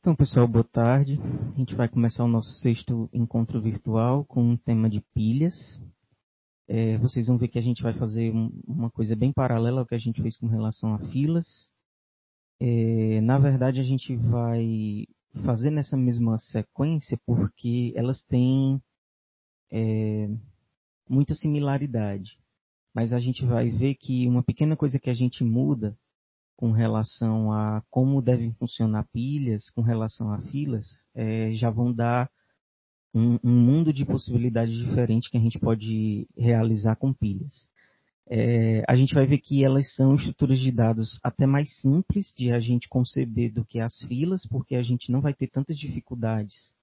Então, pessoal, boa tarde. A gente vai começar o nosso sexto encontro virtual com um tema de pilhas. É, vocês vão ver que a gente vai fazer um, uma coisa bem paralela ao que a gente fez com relação a filas. É, na verdade, a gente vai fazer nessa mesma sequência porque elas têm é, muita similaridade. Mas a gente vai ver que uma pequena coisa que a gente muda com relação a como devem funcionar pilhas, com relação a filas, é, já vão dar um, um, mundo de possibilidades diferentes que a gente pode realizar com pilhas. É, a gente vai ver que elas são estruturas de dados até mais simples de a gente conceber do que as filas, porque a gente não vai ter tantas dificuldades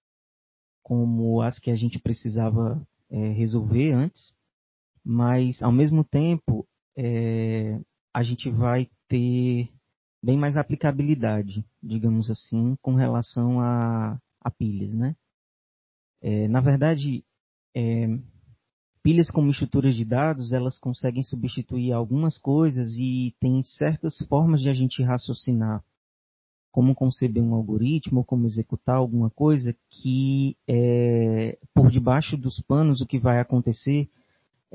como as que a gente precisava é, resolver antes, mas ao mesmo tempo é, a gente vai ter bem mais aplicabilidade, digamos assim, com relação a, a pilhas, né? É, na verdade, é, pilhas como estruturas de dados, elas conseguem substituir algumas coisas e tem certas formas de a gente raciocinar como conceber um algoritmo, como executar alguma coisa, que é, por debaixo dos panos o que vai acontecer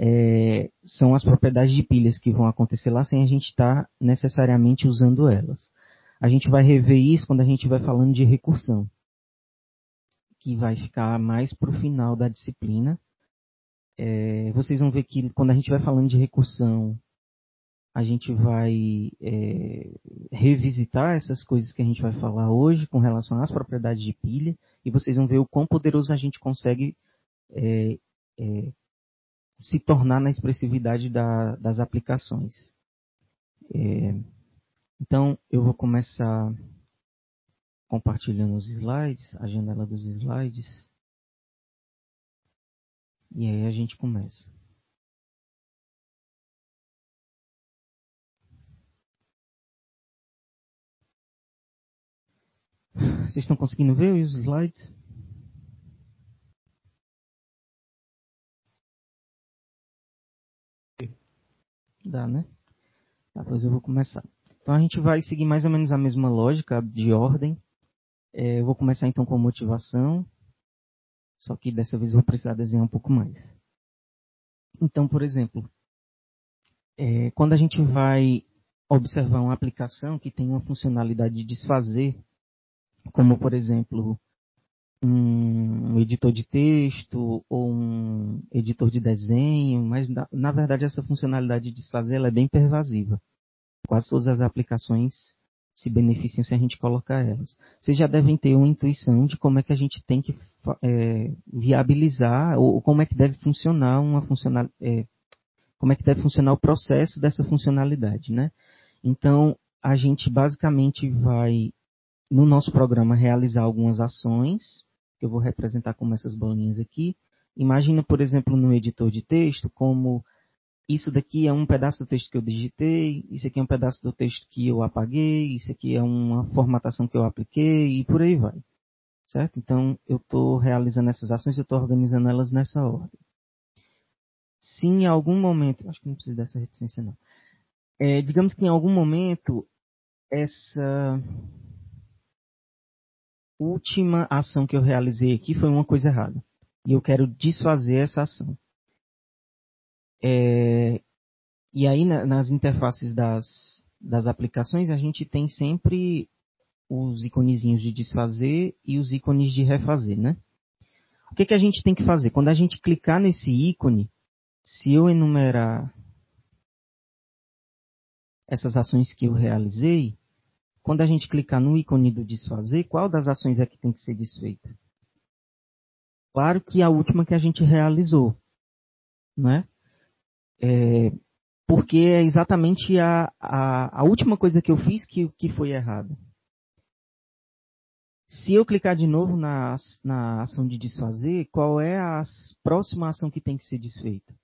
é, são as propriedades de pilhas que vão acontecer lá sem a gente estar tá necessariamente usando elas. A gente vai rever isso quando a gente vai falando de recursão, que vai ficar mais para o final da disciplina. É, vocês vão ver que quando a gente vai falando de recursão, a gente vai é, revisitar essas coisas que a gente vai falar hoje com relação às propriedades de pilha, e vocês vão ver o quão poderoso a gente consegue é, é, se tornar na expressividade da, das aplicações. É, então, eu vou começar compartilhando os slides, a janela dos slides. E aí a gente começa. Vocês estão conseguindo ver os slides? Dá, né? Tá, pois eu vou começar. Então a gente vai seguir mais ou menos a mesma lógica de ordem. É, eu vou começar então com motivação, só que dessa vez eu vou precisar desenhar um pouco mais. Então, por exemplo, é, quando a gente vai observar uma aplicação que tem uma funcionalidade de desfazer, como por exemplo um editor de texto ou um editor de desenho, mas na, verdade essa funcionalidade de desfazer ela é bem pervasiva. Quase todas as aplicações se beneficiam se a gente colocar elas. Vocês já devem ter uma intuição de como é que a gente tem que é, viabilizar ou como é que deve funcionar uma funcional, é, como é que deve funcionar o processo dessa funcionalidade, né? Então a gente basicamente vai no nosso programa realizar algumas ações que eu vou representar como essas bolinhas aqui. Imagina, por exemplo, no editor de texto, como isso daqui é um pedaço do texto que eu digitei, isso aqui é um pedaço do texto que eu apaguei, isso aqui é uma formatação que eu apliquei e por aí vai. Certo? Então, eu estou realizando essas ações, eu estou organizando elas nessa ordem. Se em algum momento, acho que não precisa dessa reticência não. É, digamos que em algum momento essa última ação que eu realizei aqui foi uma coisa errada. E eu quero desfazer essa ação. É, e aí na, nas interfaces das, das aplicações a gente tem sempre os iconezinhos de desfazer e os ícones de refazer, né? O que, que a gente tem que fazer? Quando a gente clicar nesse ícone, se eu enumerar essas ações que eu realizei, quando a gente clicar no ícone do desfazer, qual das ações é que tem que ser desfeita? Claro que a última que a gente realizou, né? É, porque é exatamente a, a, a, última coisa que eu fiz que, que foi errada. Se eu clicar de novo na, na ação de desfazer, qual é a próxima ação que tem que ser desfeita?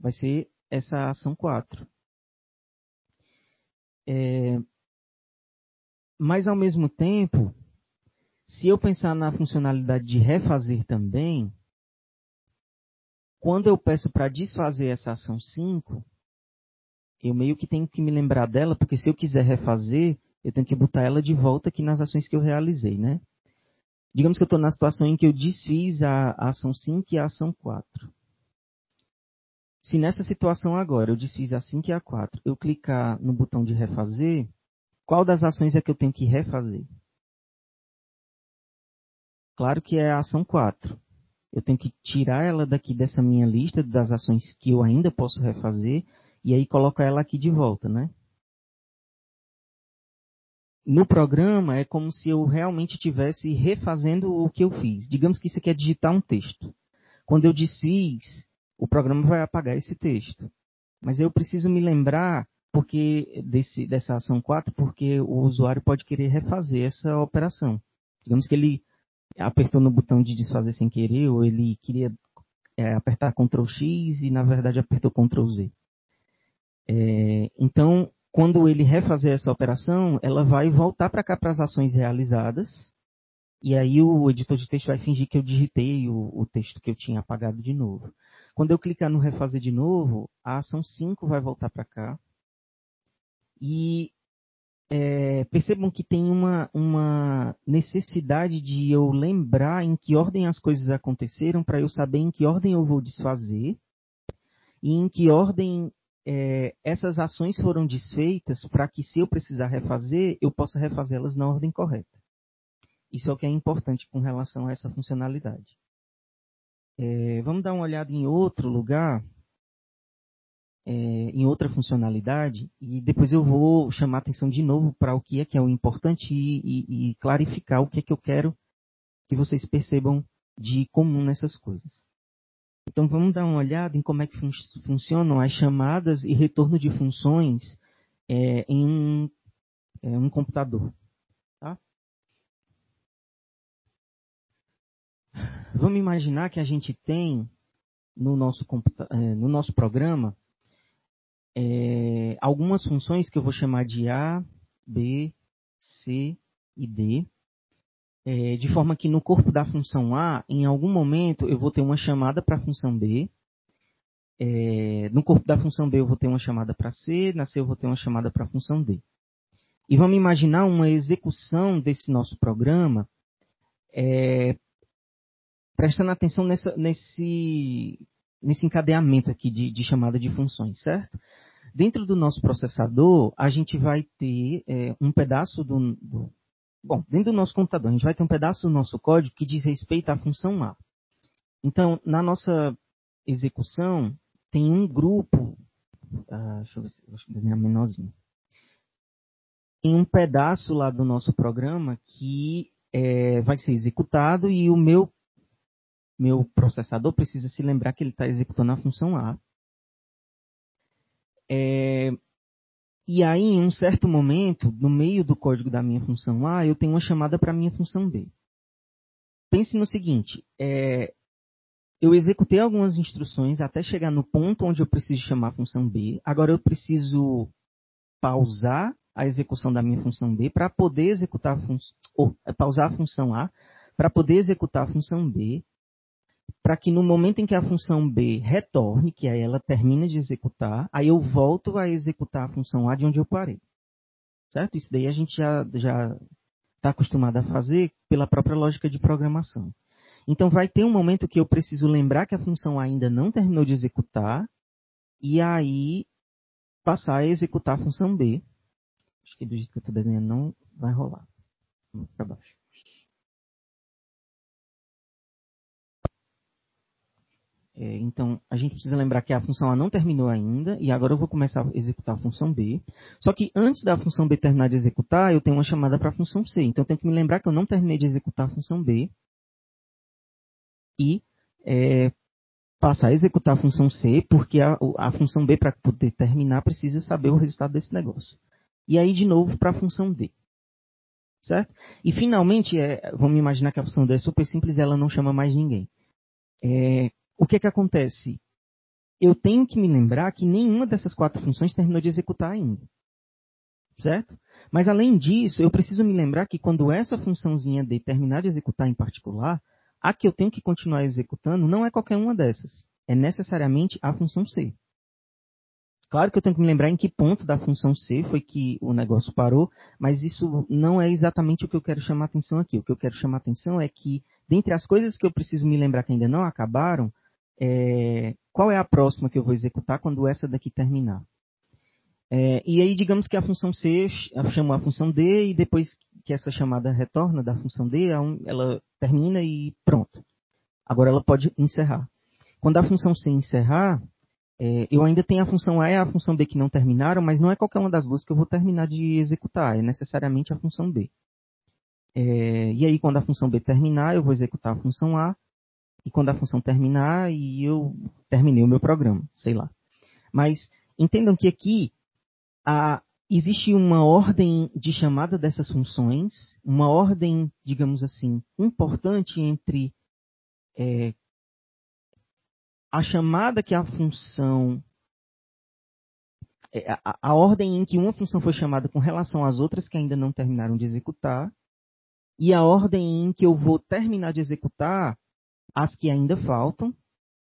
Vai ser essa ação 4. É, mas ao mesmo tempo, se eu pensar na funcionalidade de refazer também, quando eu peço para desfazer essa ação 5, eu meio que tenho que me lembrar dela, porque se eu quiser refazer, eu tenho que botar ela de volta aqui nas ações que eu realizei, né? Digamos que eu estou na situação em que eu desfiz a, a ação 5 e a ação 4. Se nessa situação agora eu desfiz a 5 e a 4, eu clicar no botão de refazer, qual das ações é que eu tenho que refazer? Claro que é a ação 4. Eu tenho que tirar ela daqui dessa minha lista das ações que eu ainda posso refazer e aí colocar ela aqui de volta, né? no programa é como se eu realmente estivesse refazendo o que eu fiz. Digamos que isso aqui é digitar um texto. Quando eu desfiz, o programa vai apagar esse texto. Mas eu preciso me lembrar porque desse, dessa ação 4, porque o usuário pode querer refazer essa operação. Digamos que ele apertou no botão de desfazer sem querer, ou ele queria é, apertar Ctrl X e na verdade apertou Ctrl Z. É, então, quando ele refazer essa operação, ela vai voltar para cá para as ações realizadas. E aí o editor de texto vai fingir que eu digitei o, o, texto que eu tinha apagado de novo. Quando eu clicar no refazer de novo, a ação 5 vai voltar para cá. E é, percebam que tem uma, uma necessidade de eu lembrar em que ordem as coisas aconteceram para eu saber em que ordem eu vou desfazer e em que ordem é, essas ações foram desfeitas para que, se eu precisar refazer, eu possa refazê-las na ordem correta. Isso é o que é importante com relação a essa funcionalidade. É, vamos dar uma olhada em outro lugar, é, em outra funcionalidade, e depois eu vou chamar atenção de novo para o que é que é o importante e, e, e clarificar o que é que eu quero que vocês percebam de comum nessas coisas. Então vamos dar uma olhada em como é que fun funcionam as chamadas e retorno de funções é, em um, é, um computador. Tá? Vamos imaginar que a gente tem no nosso, é, no nosso programa é, algumas funções que eu vou chamar de A, B, C e D é, de forma que no corpo da função A, em algum momento, eu vou ter uma chamada para a função B. É, no corpo da função B, eu vou ter uma chamada para C. Na C, eu vou ter uma chamada para a função D. E vamos imaginar uma execução desse nosso programa, é, prestando atenção nessa, nesse, nesse encadeamento aqui de, de, chamada de funções, certo? Dentro do nosso processador, a gente vai ter é, um pedaço do, do Bom, dentro do nosso computador, a gente vai ter um pedaço do nosso código que diz respeito à função A. Então, na nossa execução, tem um grupo. Ah, deixa eu ver eu desenhar menorzinho. Tem um pedaço lá do nosso programa que é, vai ser executado e o meu, meu processador precisa se lembrar que ele está executando a função A. É, e aí, em um certo momento, no meio do código da minha função A, eu tenho uma chamada para a minha função B. Pense no seguinte, é, eu executei algumas instruções até chegar no ponto onde eu preciso chamar a função B. Agora eu preciso pausar a execução da minha função B para poder executar a função, ou pausar a função A para poder executar a função B para que no momento em que a função B retorne, que aí ela termina de executar, aí eu volto a executar a função A de onde eu parei. Certo? Isso daí a gente já está acostumado a fazer pela própria lógica de programação. Então vai ter um momento que eu preciso lembrar que a função ainda não terminou de executar, e aí passar a executar a função B. Acho que do jeito que eu estou desenhando não vai rolar. Vamos para baixo. É, então, a gente precisa lembrar que a função A não terminou ainda, e agora eu vou começar a executar a função B. Só que antes da função B terminar de executar, eu tenho uma chamada para a função C. Então, eu tenho que me lembrar que eu não terminei de executar a função B. E é, passar a executar a função C, porque a, a função B, para poder terminar, precisa saber o resultado desse negócio. E aí, de novo, para a função D. Certo? E, finalmente, é, vamos imaginar que a função D é super simples, ela não chama mais ninguém. É, o que, que acontece? Eu tenho que me lembrar que nenhuma dessas quatro funções terminou de executar ainda. Certo? Mas além disso, eu preciso me lembrar que quando essa funçãozinha D terminar de executar em particular, a que eu tenho que continuar executando não é qualquer uma dessas. É necessariamente a função C. Claro que eu tenho que me lembrar em que ponto da função C foi que o negócio parou, mas isso não é exatamente o que eu quero chamar atenção aqui. O que eu quero chamar atenção é que, dentre as coisas que eu preciso me lembrar que ainda não acabaram, é, qual é a próxima que eu vou executar quando essa daqui terminar? É, e aí, digamos que a função C chamou a função D, e depois que essa chamada retorna da função D, ela termina e pronto. Agora ela pode encerrar. Quando a função C encerrar, é, eu ainda tenho a função A e a função B que não terminaram, mas não é qualquer uma das duas que eu vou terminar de executar, é necessariamente a função B. É, e aí, quando a função B terminar, eu vou executar a função A, e quando a função terminar, e eu terminei o meu programa, sei lá. Mas entendam que aqui a, existe uma ordem de chamada dessas funções, uma ordem, digamos assim, importante entre é, a chamada que a função. É, a, a, ordem em que uma função foi chamada com relação às outras que ainda não terminaram de executar, e a ordem em que eu vou terminar de executar as que ainda faltam,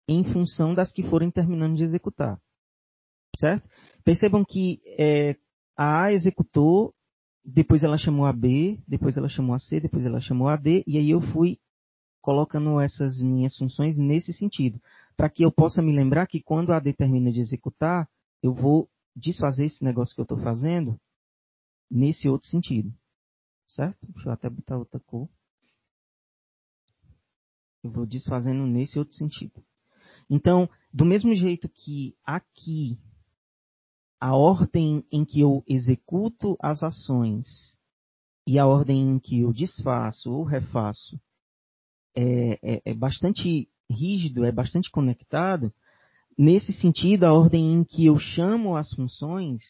em função das que forem terminando de executar. Certo? Percebam que é, a A executou, depois ela chamou a B, depois ela chamou a C, depois ela chamou a D, e aí eu fui colocando essas minhas funções nesse sentido, para que eu possa me lembrar que quando a D termina de executar, eu vou desfazer esse negócio que eu estou fazendo nesse outro sentido. Certo? Deixa eu até botar outra cor. Eu vou desfazendo nesse outro sentido. Então, do mesmo jeito que aqui a ordem em que eu executo as ações e a ordem em que eu desfaço ou refaço é, é, é bastante rígido, é bastante conectado. Nesse sentido, a ordem em que eu chamo as funções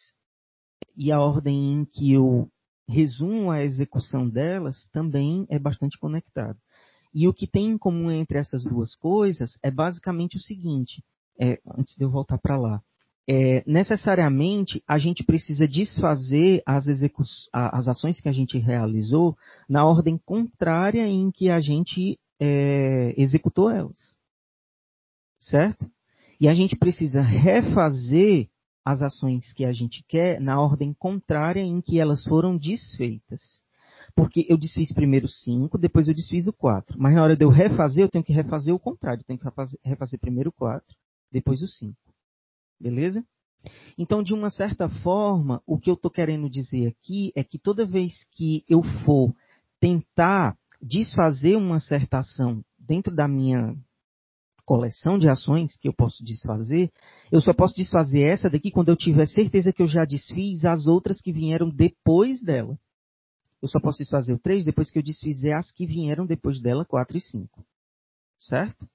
e a ordem em que eu resumo a execução delas também é bastante conectado. E o que tem em comum entre essas duas coisas é basicamente o seguinte, é, antes de eu voltar para lá é, necessariamente a gente precisa desfazer as, as, ações que a gente realizou na ordem contrária em que a gente é, executou elas. Certo? E a gente precisa refazer as ações que a gente quer na ordem contrária em que elas foram desfeitas. Porque eu desfiz primeiro 5, depois eu desfiz o 4. Mas na hora de eu refazer, eu tenho que refazer o contrário. Eu tenho que refazer, primeiro o 4, depois o 5. Beleza? Então, de uma certa forma, o que eu estou querendo dizer aqui é que toda vez que eu for tentar desfazer uma certa ação dentro da minha coleção de ações que eu posso desfazer, eu só posso desfazer essa daqui quando eu tiver certeza que eu já desfiz as outras que vieram depois dela. Eu só posso desfazer o 3 depois que eu desfizer as que vieram depois dela, 4 e 5. Certo?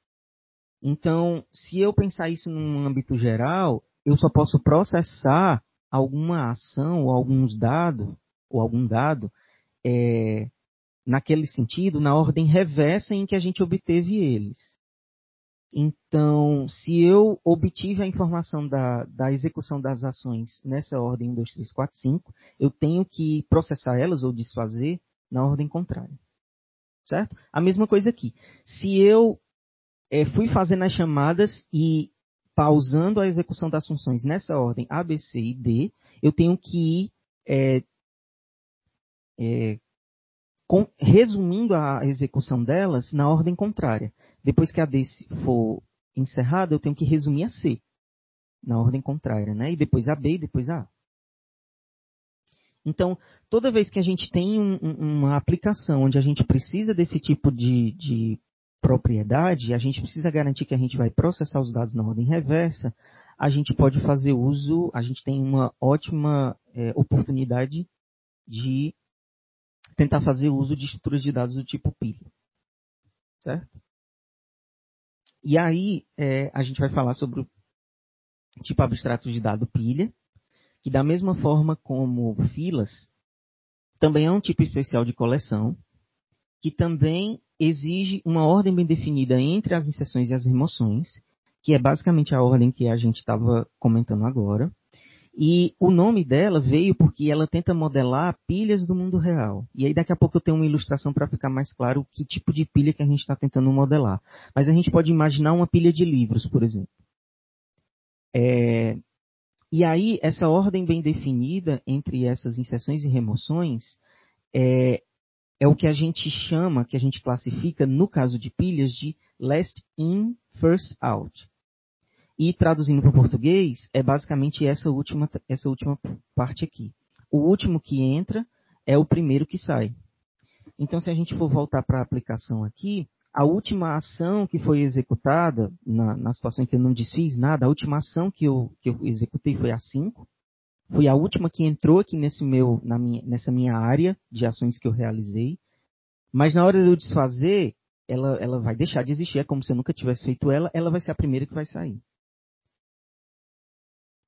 Então, se eu pensar isso num âmbito geral, eu só posso processar alguma ação ou alguns dados, ou algum dado, é, naquele sentido, na ordem reversa em que a gente obteve eles. Então, se eu obtive a informação da, da execução das ações nessa ordem 1, 2, 3, 4, 5, eu tenho que processar elas ou desfazer na ordem contrária. Certo? A mesma coisa aqui. Se eu é, fui fazendo as chamadas e pausando a execução das funções nessa ordem A, B, C e D, eu tenho que é, é, com, resumindo a execução delas na ordem contrária. Depois que a D for encerrada, eu tenho que resumir a C na ordem contrária, né? E depois a B e depois a A. Então, toda vez que a gente tem um, uma aplicação onde a gente precisa desse tipo de, de propriedade, a gente precisa garantir que a gente vai processar os dados na ordem reversa, a gente pode fazer uso, a gente tem uma ótima é, oportunidade de tentar fazer uso de estruturas de dados do tipo pilha. Certo? E aí é, a gente vai falar sobre o tipo abstrato de dado pilha, que da mesma forma como filas, também é um tipo especial de coleção, que também exige uma ordem bem definida entre as inserções e as remoções, que é basicamente a ordem que a gente estava comentando agora. E o nome dela veio porque ela tenta modelar pilhas do mundo real. E aí daqui a pouco eu tenho uma ilustração para ficar mais claro que tipo de pilha que a gente está tentando modelar. Mas a gente pode imaginar uma pilha de livros, por exemplo. É, E aí, essa ordem bem definida entre essas inserções e remoções é, é o que a gente chama, que a gente classifica, no caso de pilhas, de last in, first out. E traduzindo para o português, é basicamente essa última, essa última parte aqui. O último que entra é o primeiro que sai. Então, se a gente for voltar para a aplicação aqui, a última ação que foi executada, na, na, situação em que eu não desfiz nada, a última ação que eu, que eu executei foi a 5. Foi a última que entrou aqui nesse meu, minha, nessa minha área de ações que eu realizei. Mas na hora de eu desfazer, ela, ela vai deixar de existir, é como se eu nunca tivesse feito ela, ela vai ser a primeira que vai sair.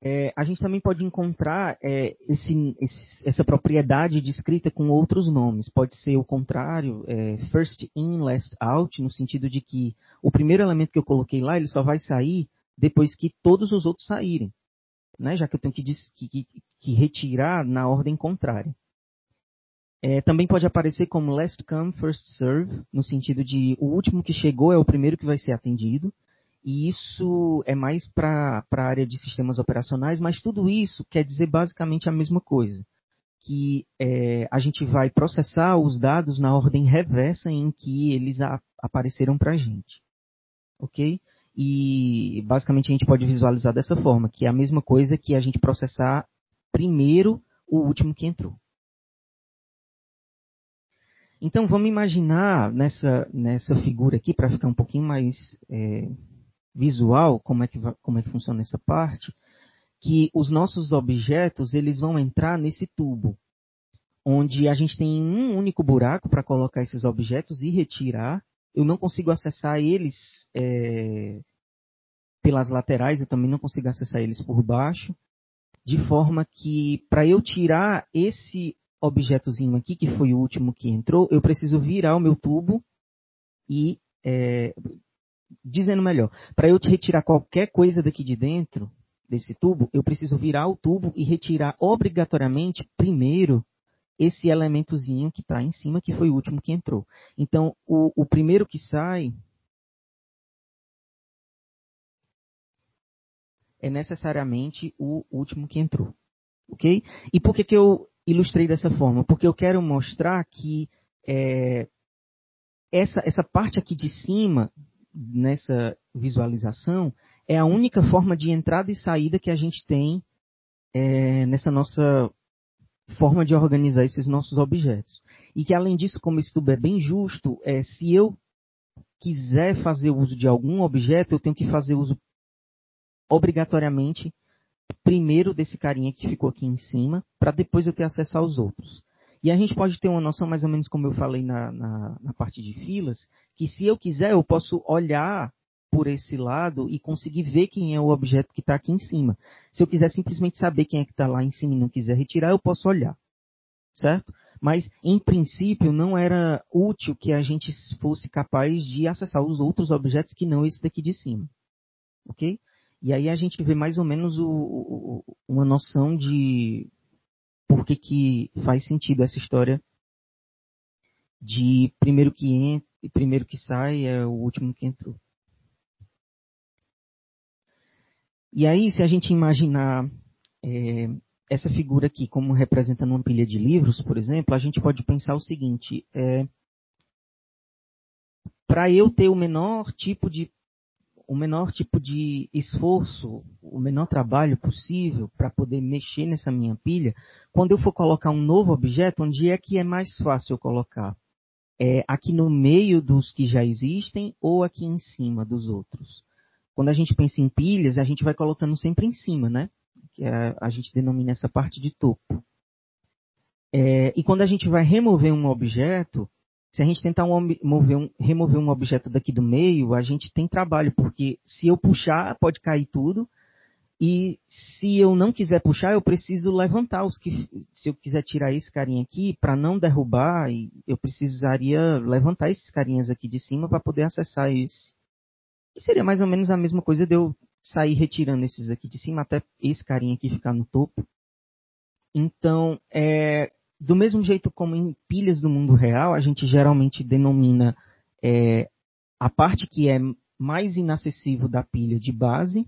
É, a gente também pode encontrar é, esse, esse, essa propriedade descrita com outros nomes. Pode ser o contrário, é, first in, last out, no sentido de que o primeiro elemento que eu coloquei lá, ele só vai sair depois que todos os outros saírem, né? já que eu tenho que, que, que retirar na ordem contrária. É, também pode aparecer como last come, first serve, no sentido de o último que chegou é o primeiro que vai ser atendido. E isso é mais para a área de sistemas operacionais, mas tudo isso quer dizer basicamente a mesma coisa. Que é, a gente vai processar os dados na ordem reversa em que eles a, apareceram para a gente. Ok? E basicamente a gente pode visualizar dessa forma, que é a mesma coisa que a gente processar primeiro o último que entrou. Então vamos imaginar nessa, nessa figura aqui, para ficar um pouquinho mais é, visual, como é que, como é que funciona essa parte, que os nossos objetos eles vão entrar nesse tubo, onde a gente tem um único buraco para colocar esses objetos e retirar. Eu não consigo acessar eles é, pelas laterais, eu também não consigo acessar eles por baixo, de forma que para eu tirar esse objetozinho aqui, que foi o último que entrou, eu preciso virar o meu tubo e é, dizendo melhor, para eu retirar qualquer coisa daqui de dentro desse tubo, eu preciso virar o tubo e retirar obrigatoriamente primeiro esse elementozinho que está em cima, que foi o último que entrou. Então, o, o primeiro que sai é necessariamente o último que entrou. Ok? E por que, que eu ilustrei dessa forma? Porque eu quero mostrar que é, essa, essa parte aqui de cima nessa visualização é a única forma de entrada e saída que a gente tem é, nessa nossa forma de organizar esses nossos objetos. E que além disso, como esse tubo é bem justo, é, se eu quiser fazer uso de algum objeto, eu tenho que fazer uso obrigatoriamente primeiro desse carinha que ficou aqui em cima, para depois eu ter acesso aos outros. E a gente pode ter uma noção, mais ou menos como eu falei na, na, na parte de filas, que se eu quiser, eu posso olhar por esse lado e conseguir ver quem é o objeto que está aqui em cima. Se eu quiser simplesmente saber quem é que está lá em cima e não quiser retirar, eu posso olhar. Certo? Mas, em princípio, não era útil que a gente fosse capaz de acessar os outros objetos que não esse daqui de cima. Ok? E aí a gente vê mais ou menos o, o, uma noção de por que, que faz sentido essa história de primeiro que entra e primeiro que sai é o último que entrou. E aí, se a gente imaginar é, essa figura aqui como representando uma pilha de livros, por exemplo, a gente pode pensar o seguinte: é, para eu ter o menor tipo de o menor tipo de esforço, o menor trabalho possível para poder mexer nessa minha pilha, quando eu for colocar um novo objeto, onde é que é mais fácil eu colocar? É aqui no meio dos que já existem ou aqui em cima dos outros? Quando a gente pensa em pilhas, a gente vai colocando sempre em cima, né? Que é, a gente denomina essa parte de topo. É, e quando a gente vai remover um objeto, se a gente tentar um, mover um, remover um objeto daqui do meio, a gente tem trabalho, porque se eu puxar, pode cair tudo. E se eu não quiser puxar, eu preciso levantar os que. Se eu quiser tirar esse carinha aqui, para não derrubar, eu precisaria levantar esses carinhas aqui de cima para poder acessar esse. E seria mais ou menos a mesma coisa de eu sair retirando esses aqui de cima até esse carinha aqui ficar no topo. Então, é, do mesmo jeito como em pilhas do mundo real, a gente geralmente denomina é, a parte que é mais inacessível da pilha de base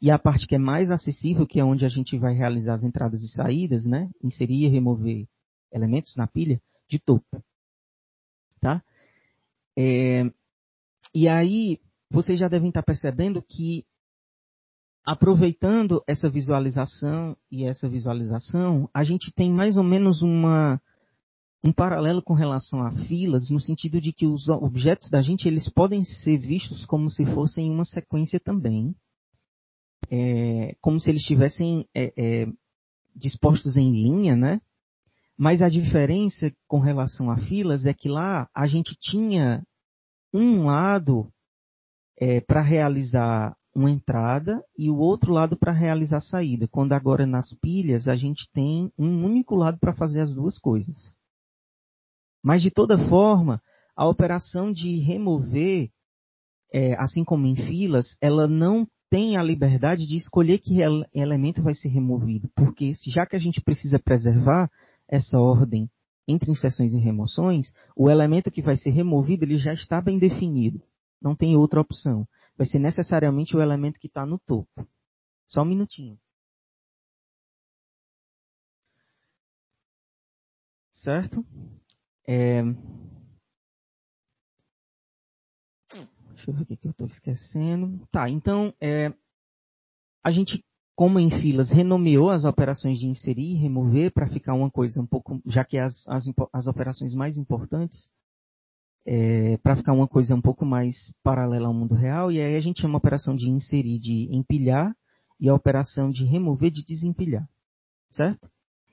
e a parte que é mais acessível, que é onde a gente vai realizar as entradas e saídas, né? Inserir e remover elementos na pilha, de topo. Tá? É, e aí, vocês já devem estar percebendo que, aproveitando essa visualização e essa visualização, a gente tem mais ou menos uma, um paralelo com relação a filas, no sentido de que os objetos da gente eles podem ser vistos como se fossem uma sequência também, é, como se eles estivessem é, é, dispostos em linha, né? Mas a diferença com relação a filas é que lá a gente tinha um lado é, para realizar uma entrada e o outro lado para realizar a saída. Quando agora nas pilhas a gente tem um único lado para fazer as duas coisas. Mas de toda forma, a operação de remover, é, assim como em filas, ela não tem a liberdade de escolher que elemento vai ser removido, porque já que a gente precisa preservar essa ordem entre inserções e remoções, o elemento que vai ser removido ele já está bem definido. Não tem outra opção. Vai ser necessariamente o elemento que está no topo. Só um minutinho. Certo? É... Deixa eu ver o que eu estou esquecendo. Tá, então, é... a gente como em filas, renomeou as operações de inserir e remover para ficar uma coisa um pouco, já que as, as, as operações mais importantes, é, para ficar uma coisa um pouco mais paralela ao mundo real, e aí a gente chama a operação de inserir de empilhar e a operação de remover de desempilhar, certo?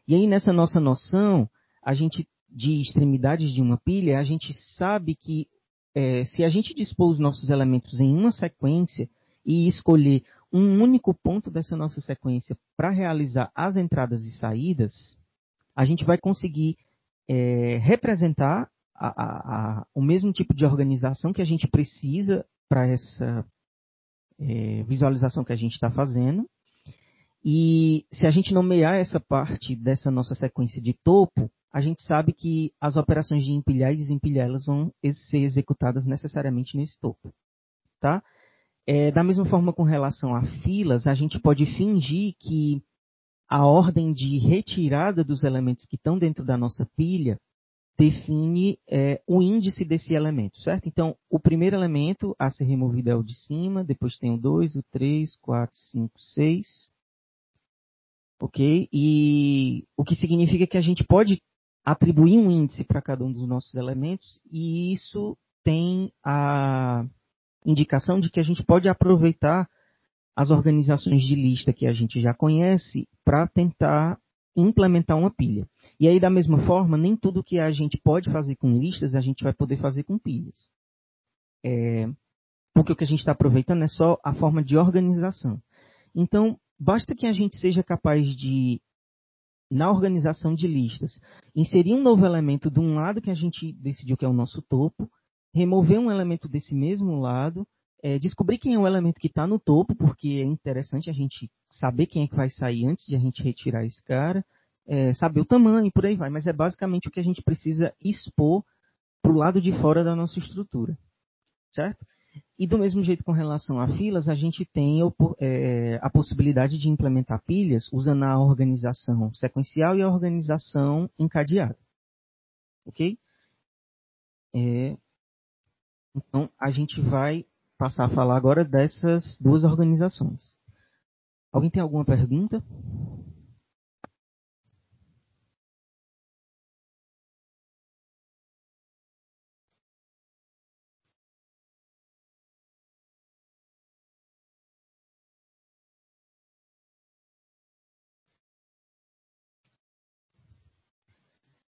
E aí nessa nossa noção, a gente de extremidades de uma pilha, a gente sabe que é, se a gente dispor os nossos elementos em uma sequência e escolher um único ponto dessa nossa sequência para realizar as entradas e saídas, a gente vai conseguir é, representar a, a, o mesmo tipo de organização que a gente precisa para essa é, visualização que a gente está fazendo. E se a gente nomear essa parte dessa nossa sequência de topo, a gente sabe que as operações de empilhar e desempilhar elas vão ser executadas necessariamente nesse topo. Tá? É, da mesma forma com relação a filas, a gente pode fingir que a ordem de retirada dos elementos que estão dentro da nossa pilha define é, o índice desse elemento, certo? Então, o primeiro elemento a ser removido é o de cima, depois tem o 2, o 3, 4, 5, 6. Ok? E o que significa que a gente pode atribuir um índice para cada um dos nossos elementos e isso tem a indicação de que a gente pode aproveitar as organizações de lista que a gente já conhece para tentar implementar uma pilha. E aí, da mesma forma, nem tudo que a gente pode fazer com listas a gente vai poder fazer com pilhas. É, porque o que a gente está aproveitando é só a forma de organização. Então, basta que a gente seja capaz de, na organização de listas, inserir um novo elemento de um lado que a gente decidiu que é o nosso topo, remover um elemento desse mesmo lado, é, descobrir quem é o elemento que está no topo, porque é interessante a gente saber quem é que vai sair antes de a gente retirar esse cara, é, saber o tamanho e por aí vai. Mas é basicamente o que a gente precisa expor para o lado de fora da nossa estrutura. Certo? E do mesmo jeito com relação a filas, a gente tem é, a possibilidade de implementar pilhas usando a organização sequencial e a organização encadeada. Ok? É, então, a gente vai passar a falar agora dessas duas organizações. Alguém tem alguma pergunta?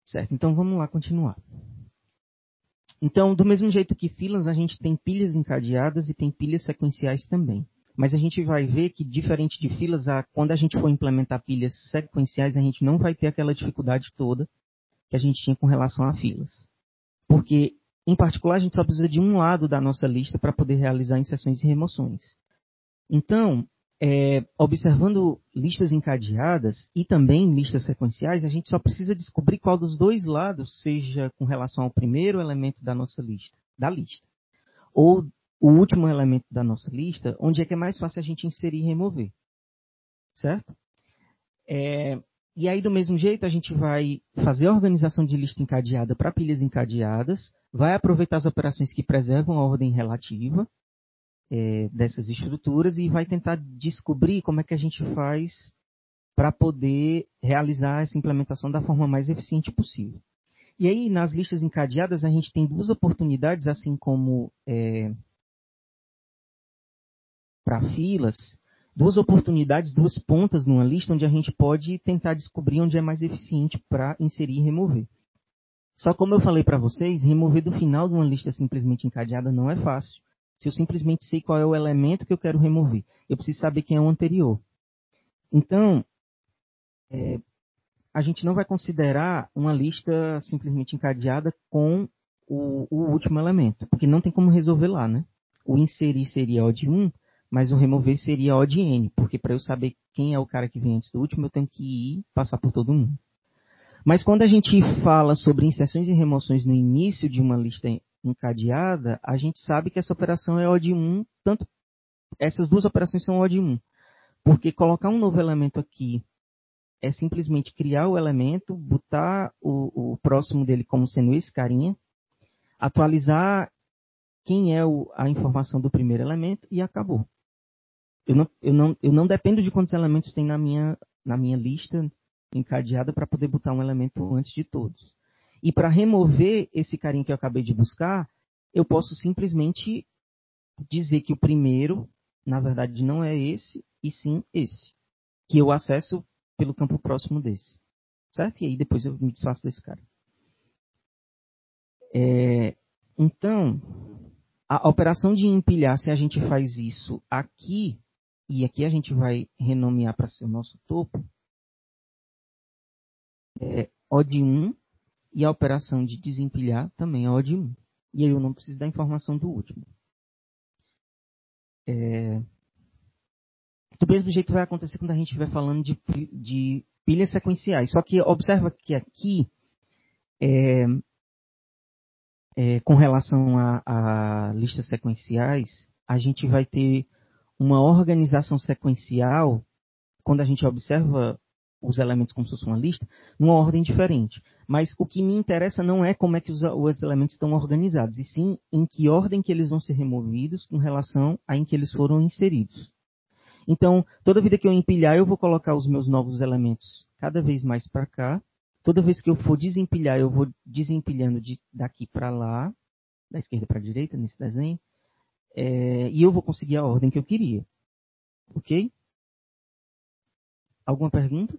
Certo, então vamos lá continuar. Então, do mesmo jeito que filas, a gente tem pilhas encadeadas e tem pilhas sequenciais também. Mas a gente vai ver que, diferente de filas, a, quando a gente for implementar pilhas sequenciais, a gente não vai ter aquela dificuldade toda que a gente tinha com relação a filas. Porque, em particular, a gente só precisa de um lado da nossa lista para poder realizar inserções e remoções. Então, é, observando listas encadeadas e também listas sequenciais, a gente só precisa descobrir qual dos dois lados seja com relação ao primeiro elemento da nossa lista, da lista, ou o último elemento da nossa lista, onde é que é mais fácil a gente inserir e remover. Certo? É, e aí, do mesmo jeito, a gente vai fazer a organização de lista encadeada para pilhas encadeadas, vai aproveitar as operações que preservam a ordem relativa é, dessas estruturas e vai tentar descobrir como é que a gente faz para poder realizar essa implementação da forma mais eficiente possível. E aí, nas listas encadeadas, a gente tem duas oportunidades, assim como é, para filas, duas oportunidades, duas pontas numa lista onde a gente pode tentar descobrir onde é mais eficiente para inserir e remover. Só como eu falei para vocês, remover do final de uma lista simplesmente encadeada não é fácil. Se eu simplesmente sei qual é o elemento que eu quero remover, eu preciso saber quem é o anterior. Então, é, a gente não vai considerar uma lista simplesmente encadeada com o, o, último elemento, porque não tem como resolver lá, né? O inserir seria O de 1, mas o remover seria O de N, porque para eu saber quem é o cara que vem antes do último, eu tenho que ir passar por todo mundo. Mas quando a gente fala sobre inserções e remoções no início de uma lista encadeada, a gente sabe que essa operação é O de 1, tanto essas duas operações são O de 1. Porque colocar um novo elemento aqui é simplesmente criar o elemento, botar o, o próximo dele como sendo esse carinha, atualizar quem é o, a informação do primeiro elemento e acabou. Eu não, eu não, eu não dependo de quantos elementos tem na minha, na minha lista encadeada para poder botar um elemento antes de todos. E para remover esse carinha que eu acabei de buscar, eu posso simplesmente dizer que o primeiro, na verdade, não é esse, e sim esse. Que eu acesso pelo campo próximo desse. Certo? E aí depois eu me desfaço desse cara. É, então, a operação de empilhar, se a gente faz isso aqui, e aqui a gente vai renomear para ser o nosso topo, é O de 1, e a operação de desempilhar também é O de 1. E aí eu não preciso da informação do último. É... Do mesmo jeito vai acontecer quando a gente estiver falando de, de pilhas sequenciais. Só que observa que aqui, é, é, com relação a, a listas sequenciais, a gente vai ter uma organização sequencial, quando a gente observa os elementos como se fosse uma lista, numa ordem diferente. Mas o que me interessa não é como é que os, os, elementos estão organizados, e sim em que ordem que eles vão ser removidos com relação a em que eles foram inseridos. Então, toda vida que eu empilhar, eu vou colocar os meus novos elementos cada vez mais para cá. Toda vez que eu for desempilhar, eu vou desempilhando de, daqui para lá, da esquerda para a direita, nesse desenho. É, e eu vou conseguir a ordem que eu queria. Ok? Alguma pergunta?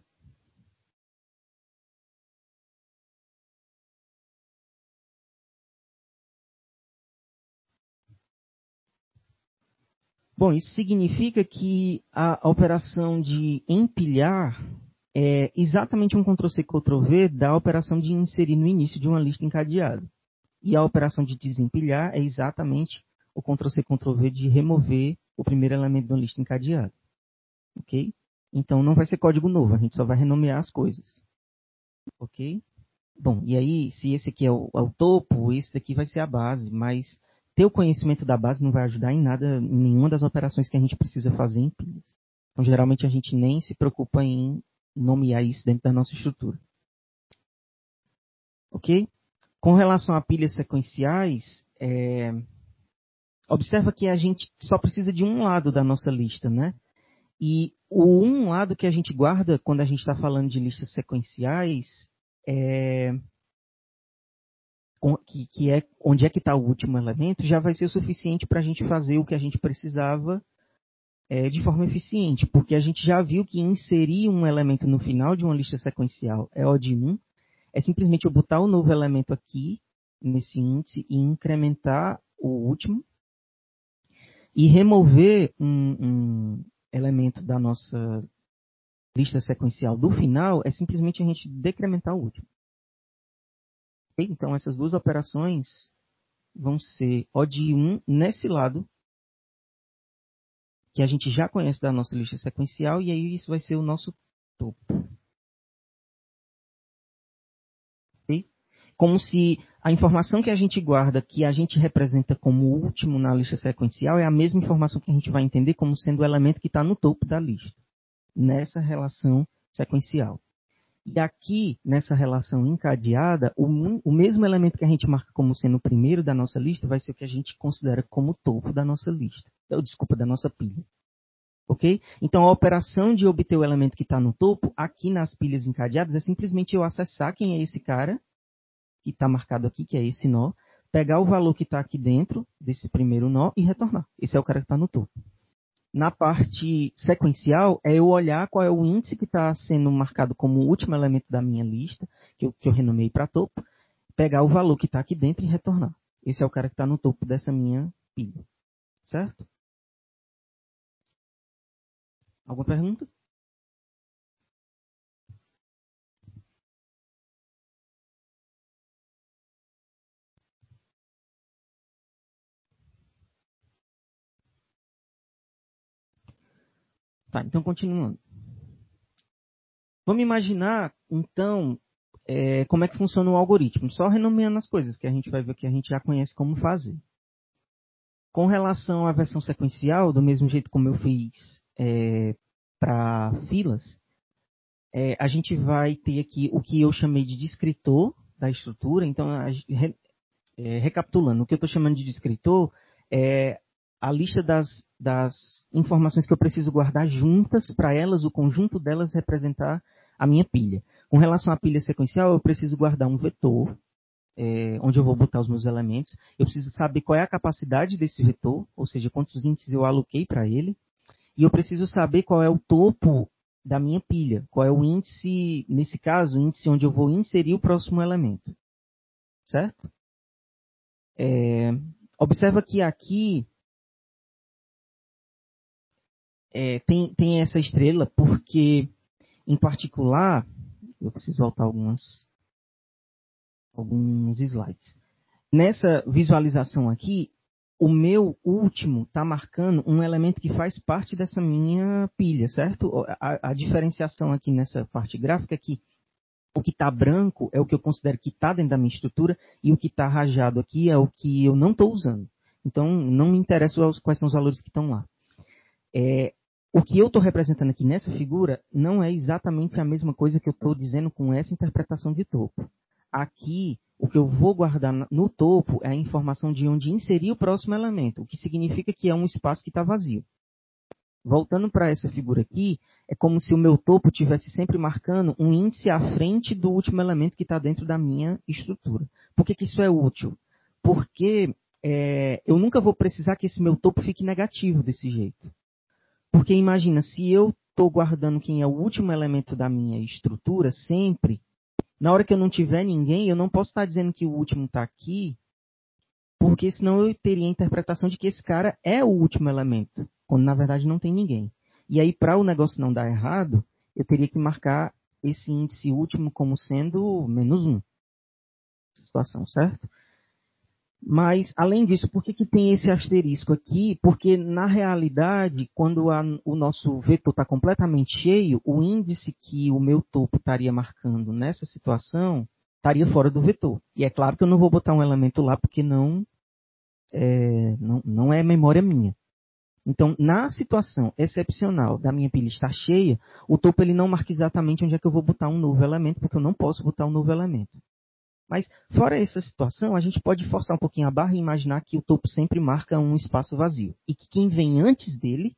Bom, isso significa que a operação de empilhar é exatamente um Ctrl-C, Ctrl-V da operação de inserir no início de uma lista encadeada. E a operação de desempilhar é exatamente o Ctrl-C, Ctrl-V de remover o primeiro elemento de uma lista encadeada. Ok? Então não vai ser código novo, a gente só vai renomear as coisas. Ok? Bom, e aí, se esse aqui é o, é o topo, esse daqui vai ser a base, mas ter o conhecimento da base não vai ajudar em nada, em nenhuma das operações que a gente precisa fazer em pilhas. Então, geralmente, a gente nem se preocupa em nomear isso dentro da nossa estrutura. Ok? Com relação a pilhas sequenciais, é... observa que a gente só precisa de um lado da nossa lista, né? E o um lado que a gente guarda quando a gente está falando de listas sequenciais é que, que é onde é que está o último elemento, já vai ser o suficiente para a gente fazer o que a gente precisava é, de forma eficiente, porque a gente já viu que inserir um elemento no final de uma lista sequencial é O de 1, é simplesmente eu botar o um novo elemento aqui, nesse índice, e incrementar o último, e remover um, um elemento da nossa lista sequencial do final é simplesmente a gente decrementar o último. Então, essas duas operações vão ser O de 1 nesse lado, que a gente já conhece da nossa lista sequencial, e aí isso vai ser o nosso topo. Como se a informação que a gente guarda, que a gente representa como último na lista sequencial, é a mesma informação que a gente vai entender como sendo o elemento que está no topo da lista, nessa relação sequencial. E aqui, nessa relação encadeada, o, o, mesmo elemento que a gente marca como sendo o primeiro da nossa lista vai ser o que a gente considera como o topo da nossa lista. Desculpa, da nossa pilha. Ok? Então, a operação de obter o elemento que está no topo, aqui nas pilhas encadeadas, é simplesmente eu acessar quem é esse cara, que está marcado aqui, que é esse nó, pegar o valor que está aqui dentro desse primeiro nó e retornar. Esse é o cara que está no topo. Na parte sequencial, é eu olhar qual é o índice que está sendo marcado como o último elemento da minha lista, que eu, que eu renomei para topo, pegar o valor que está aqui dentro e retornar. Esse é o cara que está no topo dessa minha pilha. Certo? Alguma pergunta? Tá, então continuando. Vamos imaginar, então, é, como é que funciona o algoritmo. Só renomeando as coisas, que a gente vai ver que a gente já conhece como fazer. Com relação à versão sequencial, do mesmo jeito como eu fiz é, para filas, é, a gente vai ter aqui o que eu chamei de descritor da estrutura. Então, a, é, recapitulando, o que eu estou chamando de descritor é a lista das, das informações que eu preciso guardar juntas para elas, o conjunto delas representar a minha pilha. Com relação à pilha sequencial, eu preciso guardar um vetor, é, onde eu vou botar os meus elementos. Eu preciso saber qual é a capacidade desse vetor, ou seja, quantos índices eu aloquei para ele. E eu preciso saber qual é o topo da minha pilha, qual é o índice, nesse caso, o índice onde eu vou inserir o próximo elemento. Certo? É, observa que aqui é, tem, tem essa estrela porque, em particular, eu preciso voltar algumas, alguns slides. Nessa visualização aqui, o meu último está marcando um elemento que faz parte dessa minha pilha, certo? A, a diferenciação aqui nessa parte gráfica é que o que está branco é o que eu considero que está dentro da minha estrutura e o que está rajado aqui é o que eu não estou usando. Então, não me interessa quais são os valores que estão lá. É, o que eu estou representando aqui nessa figura não é exatamente a mesma coisa que eu estou dizendo com essa interpretação de topo. Aqui, o que eu vou guardar no topo é a informação de onde inserir o próximo elemento, o que significa que é um espaço que está vazio. Voltando para essa figura aqui, é como se o meu topo tivesse sempre marcando um índice à frente do último elemento que está dentro da minha estrutura. Por que, que isso é útil? Porque é, eu nunca vou precisar que esse meu topo fique negativo desse jeito. Porque imagina, se eu estou guardando quem é o último elemento da minha estrutura sempre, na hora que eu não tiver ninguém, eu não posso estar dizendo que o último está aqui, porque senão eu teria a interpretação de que esse cara é o último elemento, quando na verdade não tem ninguém. E aí, para o negócio não dar errado, eu teria que marcar esse índice último como sendo menos um. Situação, certo? Mas, além disso, por que, que tem esse asterisco aqui? Porque, na realidade, quando a, o nosso vetor está completamente cheio, o índice que o meu topo estaria marcando nessa situação estaria fora do vetor. E é claro que eu não vou botar um elemento lá porque não é, não, não é memória minha. Então, na situação excepcional da minha pilha estar cheia, o topo ele não marca exatamente onde é que eu vou botar um novo elemento, porque eu não posso botar um novo elemento. Mas, fora essa situação, a gente pode forçar um pouquinho a barra e imaginar que o topo sempre marca um espaço vazio. E que quem vem antes dele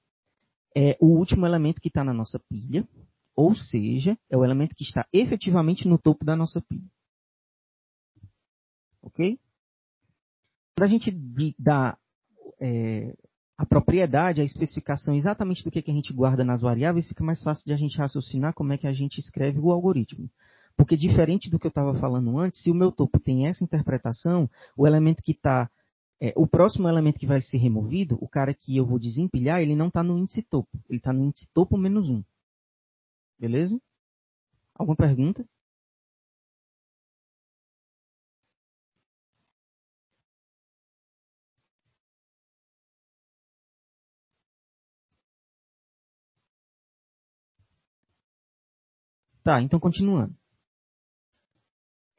é o último elemento que está na nossa pilha, ou seja, é o elemento que está efetivamente no topo da nossa pilha. Ok? Para a gente dar é, a propriedade, a especificação exatamente do que, que a gente guarda nas variáveis, fica mais fácil de a gente raciocinar como é que a gente escreve o algoritmo. Porque diferente do que eu estava falando antes, se o meu topo tem essa interpretação, o elemento que está. É, o próximo elemento que vai ser removido, o cara que eu vou desempilhar, ele não está no índice topo. Ele está no índice topo menos 1. Beleza? Alguma pergunta? Tá, então continuando.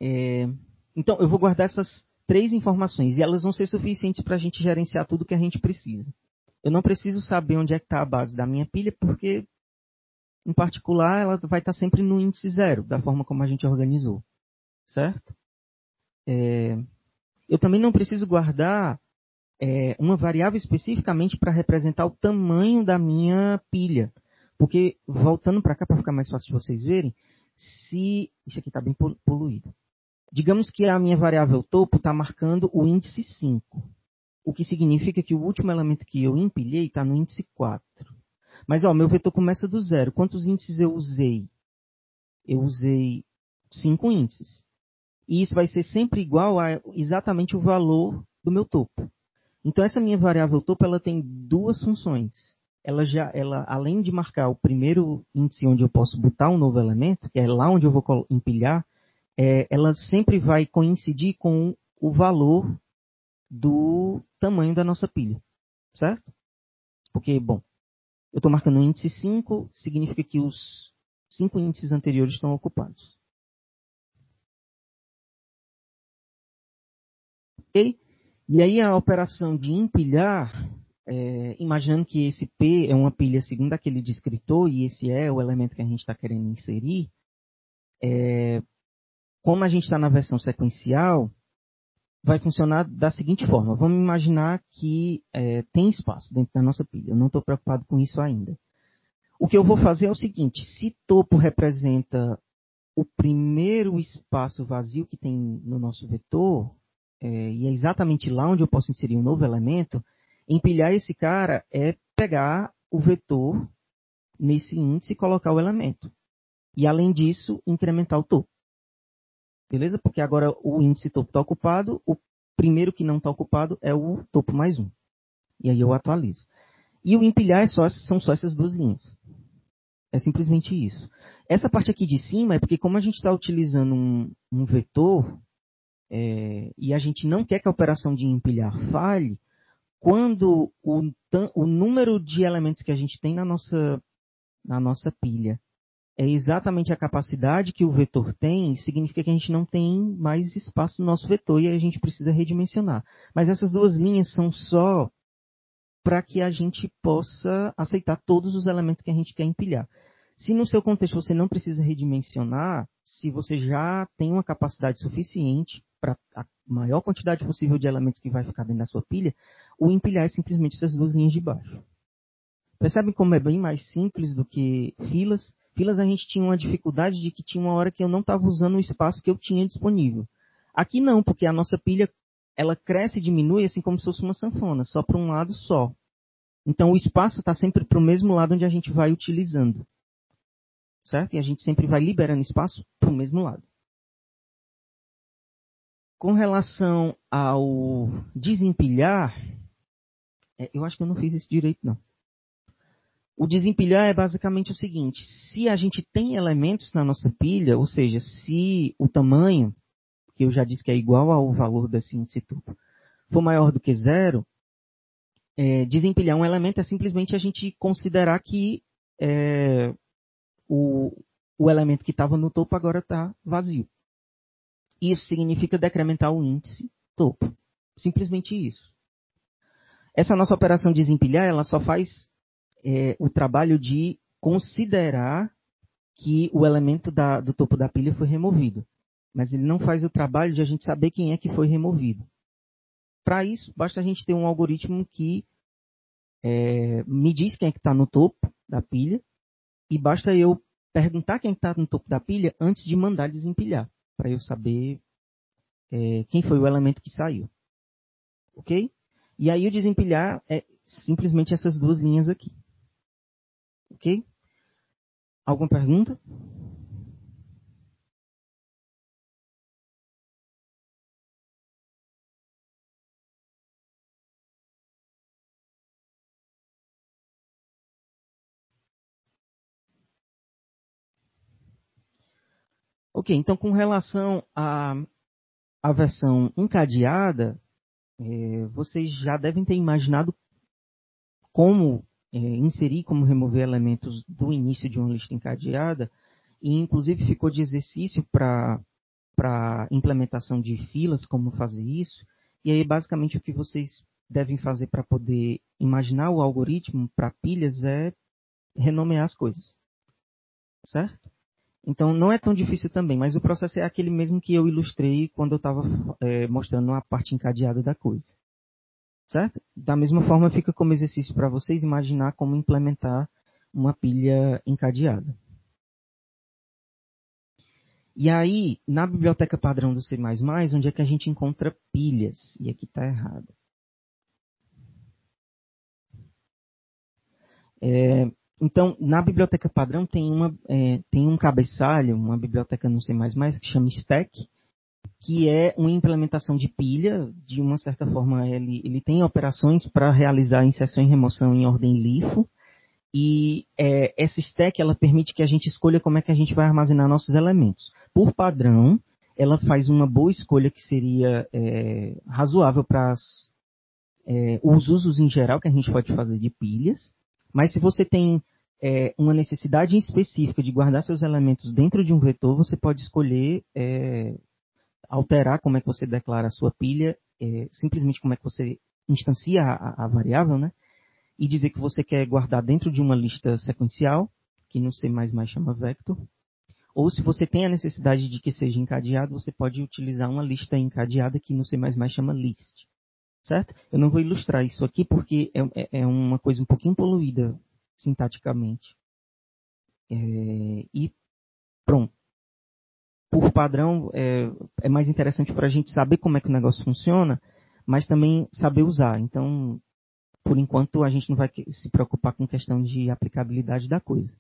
É, Então, eu vou guardar essas três informações e elas vão ser suficientes para a gente gerenciar tudo que a gente precisa. Eu não preciso saber onde é que está a base da minha pilha, porque, em particular, ela vai estar tá sempre no índice zero, da forma como a gente organizou. Certo? É, eu também não preciso guardar é, uma variável especificamente para representar o tamanho da minha pilha. Porque, voltando para cá, para ficar mais fácil de vocês verem, se. Isso aqui está bem poluído. Digamos que a minha variável topo está marcando o índice 5. O que significa que o último elemento que eu empilhei está no índice 4. Mas, ó, meu vetor começa do zero. Quantos índices eu usei? Eu usei 5 índices. E isso vai ser sempre igual a exatamente o valor do meu topo. Então, essa minha variável topo, ela tem duas funções. Ela já, ela, além de marcar o primeiro índice onde eu posso botar um novo elemento, que é lá onde eu vou empilhar, é, ela sempre vai coincidir com o valor do tamanho da nossa pilha, certo? Porque, bom, eu estou marcando o índice 5, significa que os cinco índices anteriores estão ocupados. Ok? E aí a operação de empilhar, é, imaginando que esse P é uma pilha segundo aquele descritor e esse é o elemento que a gente está querendo inserir, é, como a gente está na versão sequencial, vai funcionar da seguinte forma. Vamos imaginar que é, tem espaço dentro da nossa pilha. Eu não estou preocupado com isso ainda. O que eu vou fazer é o seguinte: se topo representa o primeiro espaço vazio que tem no nosso vetor, é, e é exatamente lá onde eu posso inserir um novo elemento, empilhar esse cara é pegar o vetor nesse índice e colocar o elemento. E além disso, incrementar o topo. Beleza? Porque agora o índice topo está ocupado, o primeiro que não está ocupado é o topo mais um. E aí eu atualizo. E o empilhar é só, são só essas duas linhas. É simplesmente isso. Essa parte aqui de cima é porque como a gente está utilizando um, um vetor é, e a gente não quer que a operação de empilhar falhe, quando o, o número de elementos que a gente tem na nossa, na nossa pilha é exatamente a capacidade que o vetor tem, significa que a gente não tem mais espaço no nosso vetor e a gente precisa redimensionar. Mas essas duas linhas são só para que a gente possa aceitar todos os elementos que a gente quer empilhar. Se no seu contexto você não precisa redimensionar, se você já tem uma capacidade suficiente para a maior quantidade possível de elementos que vai ficar dentro da sua pilha, o empilhar é simplesmente essas duas linhas de baixo. Percebem como é bem mais simples do que filas? Filas a gente tinha uma dificuldade de que tinha uma hora que eu não estava usando o espaço que eu tinha disponível. Aqui não, porque a nossa pilha ela cresce e diminui assim como se fosse uma sanfona, só para um lado só. Então o espaço está sempre para o mesmo lado onde a gente vai utilizando. Certo? E a gente sempre vai liberando espaço para o mesmo lado. Com relação ao desempilhar, é, eu acho que eu não fiz isso direito não. O desempilhar é basicamente o seguinte: se a gente tem elementos na nossa pilha, ou seja, se o tamanho, que eu já disse que é igual ao valor desse tubo, for maior do que zero, é, desempilhar um elemento é simplesmente a gente considerar que é, o, o elemento que estava no topo agora está vazio. Isso significa decrementar o índice topo. Simplesmente isso. Essa nossa operação desempilhar, ela só faz é, o trabalho de considerar que o elemento da, do topo da pilha foi removido. Mas ele não faz o trabalho de a gente saber quem é que foi removido. Para isso, basta a gente ter um algoritmo que é, me diz quem é que está no topo da pilha e basta eu perguntar quem está no topo da pilha antes de mandar desempilhar, para eu saber é, quem foi o elemento que saiu. Ok? E aí o desempilhar é simplesmente essas duas linhas aqui. Ok? Alguma pergunta? Ok, então com relação à, à versão encadeada, é, vocês já devem ter imaginado como é, inserir, como remover elementos do início de uma lista encadeada, e inclusive ficou de exercício para implementação de filas, como fazer isso. E aí, basicamente, o que vocês devem fazer para poder imaginar o algoritmo para pilhas é renomear as coisas. Certo? Então, não é tão difícil também, mas o processo é aquele mesmo que eu ilustrei quando eu estava é, mostrando a parte encadeada da coisa. Certo? Da mesma forma, fica como exercício para vocês imaginar como implementar uma pilha encadeada. E aí, na biblioteca padrão do C++, onde é que a gente encontra pilhas? E aqui está errado. É, então, na biblioteca padrão tem, uma, é, tem um cabeçalho, uma biblioteca não sei mais mais, que chama Stack, que é uma implementação de pilha, de uma certa forma ele, ele tem operações para realizar inserção e remoção em ordem LIFO, e é, essa stack ela permite que a gente escolha como é que a gente vai armazenar nossos elementos. Por padrão, ela faz uma boa escolha que seria é, razoável para é, os usos em geral que a gente pode fazer de pilhas. Mas se você tem é, uma necessidade específica de guardar seus elementos dentro de um vetor, você pode escolher é, alterar como é que você declara a sua pilha, é, simplesmente como é que você instancia a, a variável, né? e dizer que você quer guardar dentro de uma lista sequencial, que no C++ chama vector. Ou se você tem a necessidade de que seja encadeado, você pode utilizar uma lista encadeada que no C++ chama list. Certo? Eu não vou ilustrar isso aqui porque é, é, é uma coisa um pouquinho poluída sintaticamente. É, e pronto. Por padrão, é, é mais interessante para a gente saber como é que o negócio funciona, mas também saber usar. Então, por enquanto a gente não vai se preocupar com questão de aplicabilidade da coisa.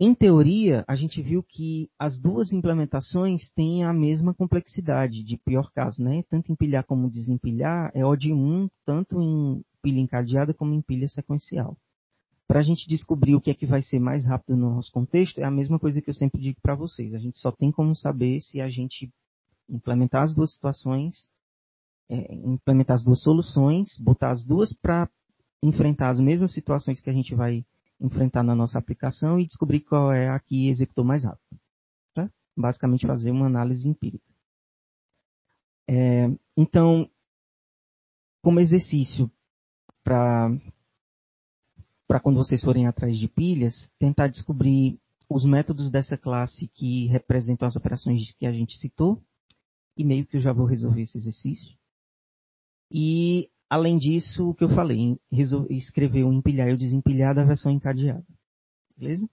Em teoria, a gente viu que as duas implementações têm a mesma complexidade, de pior caso, né? Tanto empilhar como desempilhar é O de 1, tanto em pilha encadeada como em pilha sequencial. Para a gente descobrir o que é que vai ser mais rápido no nosso contexto, é a mesma coisa que eu sempre digo para vocês. A gente só tem como saber se a gente implementar as duas situações é, implementar as duas soluções, botar as duas para enfrentar as mesmas situações que a gente vai enfrentar na nossa aplicação e descobrir qual é a que executou mais rápido. Tá? Basicamente fazer uma análise empírica. É, então, como exercício para para quando vocês forem atrás de pilhas, tentar descobrir os métodos dessa classe que representam as operações que a gente citou, e meio que eu já vou resolver esse exercício. E, além disso, o que eu falei, escrever o empilhar e o desempilhar da versão encadeada. Beleza?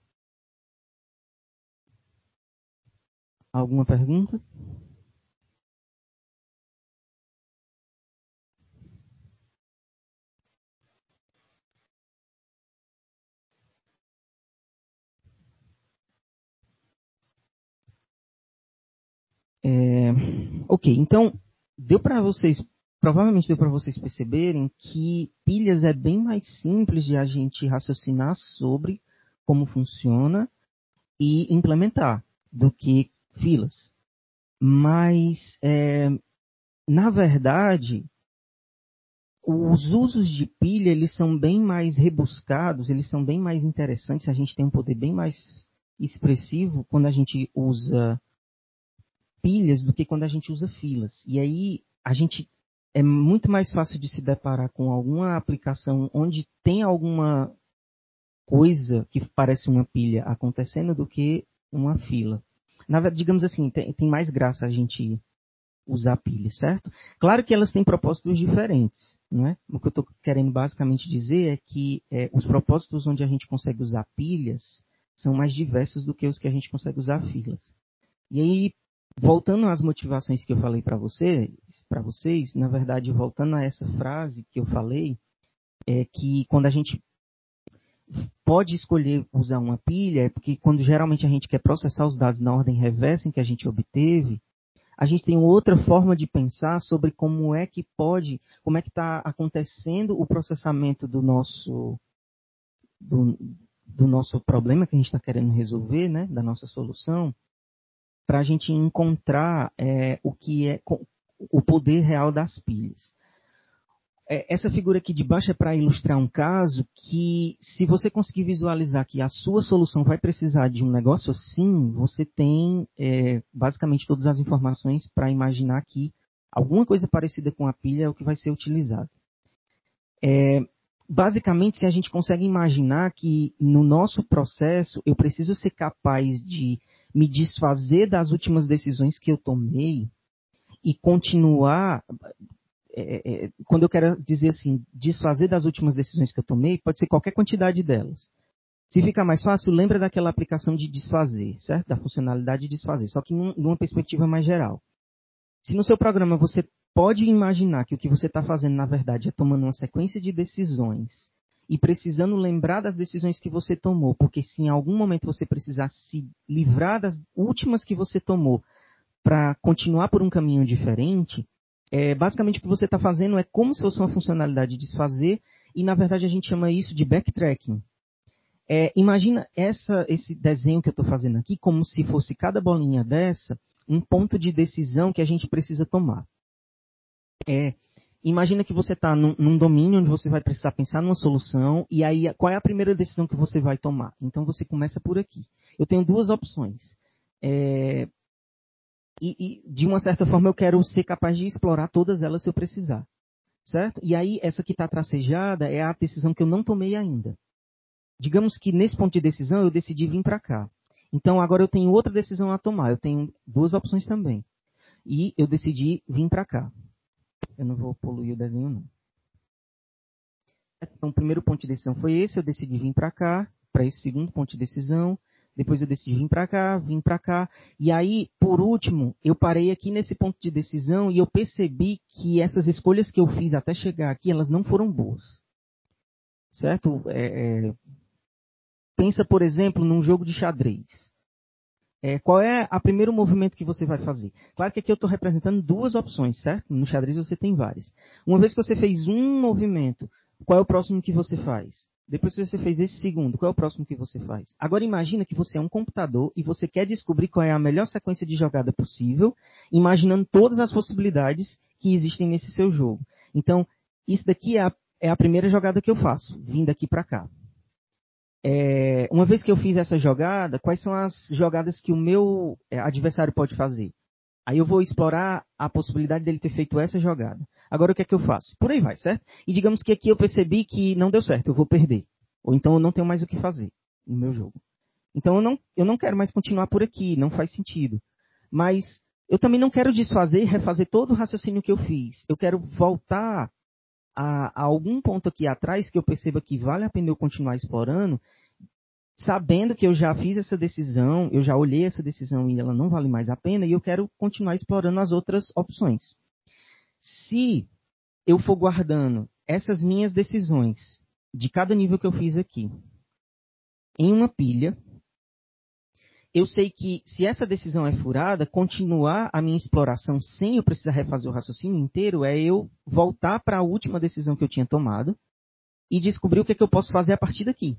Alguma pergunta? Ok, então deu para vocês provavelmente deu para vocês perceberem que pilhas é bem mais simples de a gente raciocinar sobre como funciona e implementar do que filas. Mas, é, na verdade, os usos de pilha eles são bem mais rebuscados, eles são bem mais interessantes, a gente tem um poder bem mais expressivo quando a gente usa pilhas do que quando a gente usa filas. E aí a gente é muito mais fácil de se deparar com alguma aplicação onde tem alguma coisa que parece uma pilha acontecendo do que uma fila. Na digamos assim, tem, tem mais graça a gente usar pilha, certo? Claro que elas têm propósitos diferentes, não é? O que eu estou querendo basicamente dizer é que é, os propósitos onde a gente consegue usar pilhas são mais diversos do que os que a gente consegue usar filas. E aí, voltando às motivações que eu falei para você, para vocês, na verdade, voltando a essa frase que eu falei, é que quando a gente pode escolher usar uma pilha, é porque quando geralmente a gente quer processar os dados na ordem reversa em que a gente obteve, a gente tem outra forma de pensar sobre como é que pode, como é que está acontecendo o processamento do nosso do, do nosso problema que a gente está querendo resolver, né, da nossa solução para a gente encontrar é, o que é o poder real das pilhas. é, essa figura aqui de baixo é para ilustrar um caso que, se você conseguir visualizar que a sua solução vai precisar de um negócio assim, você tem é, basicamente todas as informações para imaginar que alguma coisa parecida com a pilha é o que vai ser utilizado. É, basicamente, se a gente consegue imaginar que no nosso processo eu preciso ser capaz de me desfazer das últimas decisões que eu tomei e continuar é, é, quando eu quero dizer assim, desfazer das últimas decisões que eu tomei, pode ser qualquer quantidade delas. Se ficar mais fácil, lembra daquela aplicação de desfazer, certo? Da funcionalidade de desfazer, só que num, numa perspectiva mais geral. Se no seu programa você pode imaginar que o que você está fazendo, na verdade, é tomando uma sequência de decisões e precisando lembrar das decisões que você tomou, porque se em algum momento você precisar se livrar das últimas que você tomou para continuar por um caminho diferente, é, basicamente o que você está fazendo é como se fosse uma funcionalidade de desfazer, e na verdade a gente chama isso de backtracking. É, imagina essa, esse desenho que eu estou fazendo aqui como se fosse cada bolinha dessa um ponto de decisão que a gente precisa tomar. É, imagina que você está num, num, domínio onde você vai precisar pensar numa solução e aí qual é a primeira decisão que você vai tomar? Então você começa por aqui. Eu tenho duas opções. É, e, e, de uma certa forma eu quero ser capaz de explorar todas elas se eu precisar. Certo? E aí essa que está tracejada é a decisão que eu não tomei ainda. Digamos que nesse ponto de decisão eu decidi vir para cá. Então agora eu tenho outra decisão a tomar. Eu tenho duas opções também. E eu decidi vir para cá. Eu não vou poluir o desenho não. Então o primeiro ponto de decisão foi esse. Eu decidi vir para cá, para esse segundo ponto de decisão. Depois eu decidi vir para cá, vim para cá. E aí, por último, eu parei aqui nesse ponto de decisão e eu percebi que essas escolhas que eu fiz até chegar aqui, elas não foram boas. Certo? É, é... Pensa, por exemplo, num jogo de xadrez. É, qual é o primeiro movimento que você vai fazer? Claro que aqui eu estou representando duas opções, certo? No xadrez você tem várias. Uma vez que você fez um movimento, qual é o próximo que você faz? Depois que você fez esse segundo, qual é o próximo que você faz? Agora imagina que você é um computador e você quer descobrir qual é a melhor sequência de jogada possível, imaginando todas as possibilidades que existem nesse seu jogo. Então, isso daqui é a, é a primeira jogada que eu faço, vindo aqui para cá. É, uma vez que eu fiz essa jogada, quais são as jogadas que o meu é, adversário pode fazer? Aí eu vou explorar a possibilidade dele ter feito essa jogada. Agora o que é que eu faço? Por aí vai, certo? E digamos que aqui eu percebi que não deu certo, eu vou perder. Ou então eu não tenho mais o que fazer no meu jogo. Então eu não, eu não quero mais continuar por aqui, não faz sentido. Mas eu também não quero desfazer refazer todo o raciocínio que eu fiz. Eu quero voltar a, a algum ponto aqui atrás que eu perceba que vale a pena eu continuar explorando sabendo que eu já fiz essa decisão, eu já olhei essa decisão e ela não vale mais a pena, e eu quero continuar explorando as outras opções. Se eu for guardando essas minhas decisões de cada nível que eu fiz aqui em uma pilha, eu sei que se essa decisão é furada, continuar a minha exploração sem eu precisar refazer o raciocínio inteiro é eu voltar para a última decisão que eu tinha tomado e descobrir o que, é que eu posso fazer a partir daqui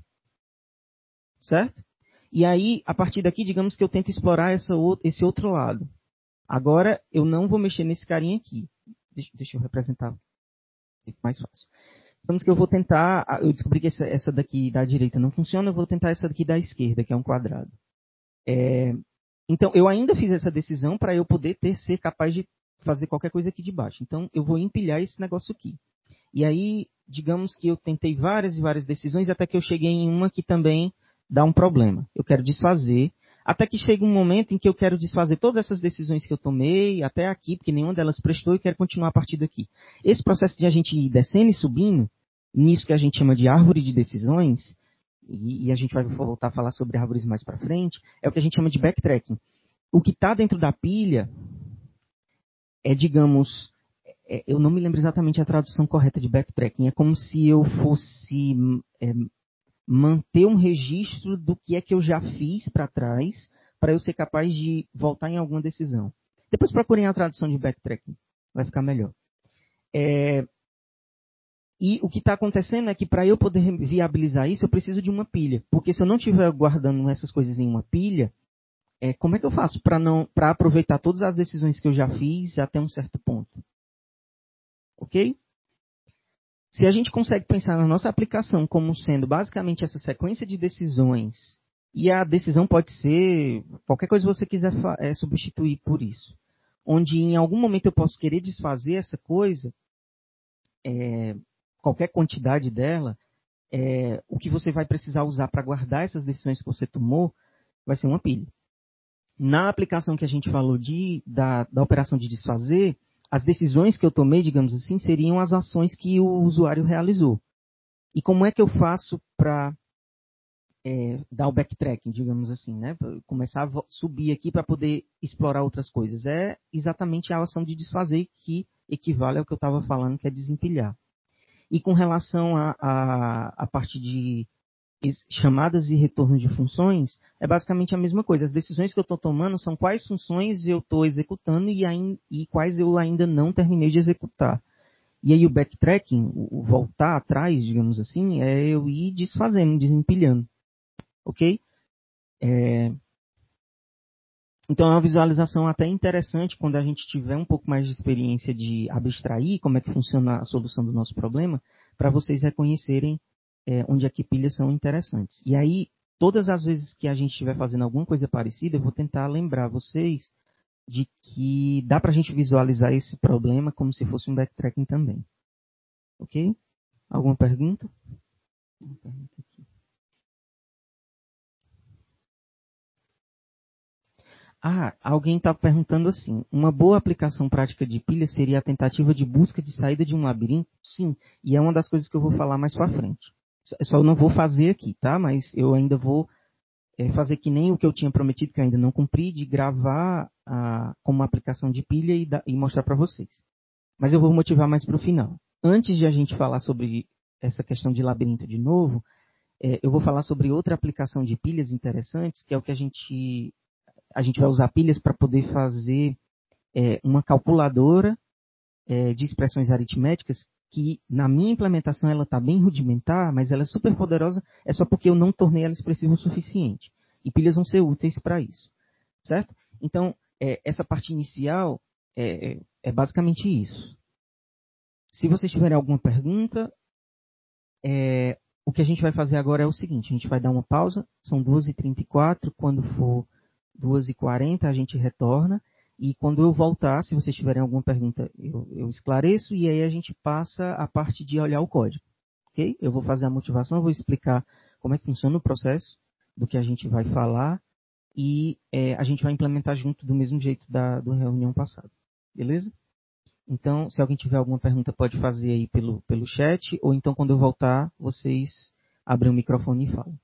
certo? E aí, a partir daqui, digamos que eu tento explorar essa, esse outro lado. Agora, eu não vou mexer nesse carinha aqui. Deixa, deixa eu representar. Fica mais fácil. Digamos que eu vou tentar, eu descobri que essa, essa, daqui da direita não funciona, eu vou tentar essa daqui da esquerda, que é um quadrado. É, então, eu ainda fiz essa decisão para eu poder ter, ser capaz de fazer qualquer coisa aqui de baixo. Então, eu vou empilhar esse negócio aqui. E aí, digamos que eu tentei várias e várias decisões, até que eu cheguei em uma que também dá um problema. Eu quero desfazer, até que chega um momento em que eu quero desfazer todas essas decisões que eu tomei até aqui, porque nenhuma delas prestou e quero continuar a partir daqui. Esse processo de a gente ir descendo e subindo, nisso que a gente chama de árvore de decisões, e, e a gente vai voltar a falar sobre árvores mais para frente, é o que a gente chama de backtracking. O que está dentro da pilha é, digamos, é, eu não me lembro exatamente a tradução correta de backtracking. É como se eu fosse é, manter um registro do que é que eu já fiz para trás, para eu ser capaz de voltar em alguma decisão. Depois procurem a tradução de backtracking, vai ficar melhor. É, e o que está acontecendo é que para eu poder viabilizar isso, eu preciso de uma pilha. Porque se eu não estiver guardando essas coisas em uma pilha, é, como é que eu faço para não para aproveitar todas as decisões que eu já fiz até um certo ponto? Ok? Se a gente consegue pensar na nossa aplicação como sendo basicamente essa sequência de decisões, e a decisão pode ser qualquer coisa que você quiser é, substituir por isso, onde em algum momento eu posso querer desfazer essa coisa, é, qualquer quantidade dela, é, o que você vai precisar usar para guardar essas decisões que você tomou vai ser uma pilha. Na aplicação que a gente falou de, da, da operação de desfazer, as decisões que eu tomei, digamos assim, seriam as ações que o usuário realizou. E como é que eu faço para é, dar o backtracking, digamos assim, né? Começar a subir aqui para poder explorar outras coisas. É exatamente a ação de desfazer que equivale ao que eu estava falando, que é desempilhar. E com relação à parte de chamadas e retorno de funções, é basicamente a mesma coisa. As decisões que eu estou tomando são quais funções eu estou executando e, e, quais eu ainda não terminei de executar. E aí o backtracking, o voltar atrás, digamos assim, é eu ir desfazendo, desempilhando. Ok? É... Então é uma visualização até interessante quando a gente tiver um pouco mais de experiência de abstrair como é que funciona a solução do nosso problema, para vocês reconhecerem é, onde é que pilhas são interessantes. E aí, todas as vezes que a gente estiver fazendo alguma coisa parecida, eu vou tentar lembrar vocês de que dá para a gente visualizar esse problema como se fosse um backtracking também. Ok? Alguma pergunta? Uma pergunta aqui. Ah, alguém está perguntando assim: uma boa aplicação prática de pilha seria a tentativa de busca de saída de um labirinto? Sim, e é uma das coisas que eu vou falar mais para frente. Só não vou fazer aqui, tá? Mas eu ainda vou é, fazer que nem o que eu tinha prometido, que eu ainda não cumpri, de gravar a, como uma aplicação de pilha e, da, e mostrar para vocês. Mas eu vou motivar mais para o final. Antes de a gente falar sobre essa questão de labirinto de novo, é, eu vou falar sobre outra aplicação de pilhas interessantes, que é o que a gente a gente vai usar pilhas para poder fazer é, uma calculadora é, de expressões aritméticas que na minha implementação ela está bem rudimentar, mas ela é super poderosa, é só porque eu não tornei ela expressiva o suficiente. E pilhas vão ser úteis para isso, certo? Então, é, essa parte inicial é, é, é, basicamente isso. Se vocês tiverem alguma pergunta, é, o que a gente vai fazer agora é o seguinte, a gente vai dar uma pausa, são 2h34, quando for 2h40 a gente retorna, e quando eu voltar, se vocês tiverem alguma pergunta, eu, eu, esclareço e aí a gente passa a parte de olhar o código. Ok? Eu vou fazer a motivação, vou explicar como é que funciona o processo do que a gente vai falar e é, a gente vai implementar junto do mesmo jeito da do reunião passada. Beleza? Então, se alguém tiver alguma pergunta, pode fazer aí pelo, pelo chat, ou então quando eu voltar, vocês abrem o microfone e falam.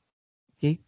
Ok?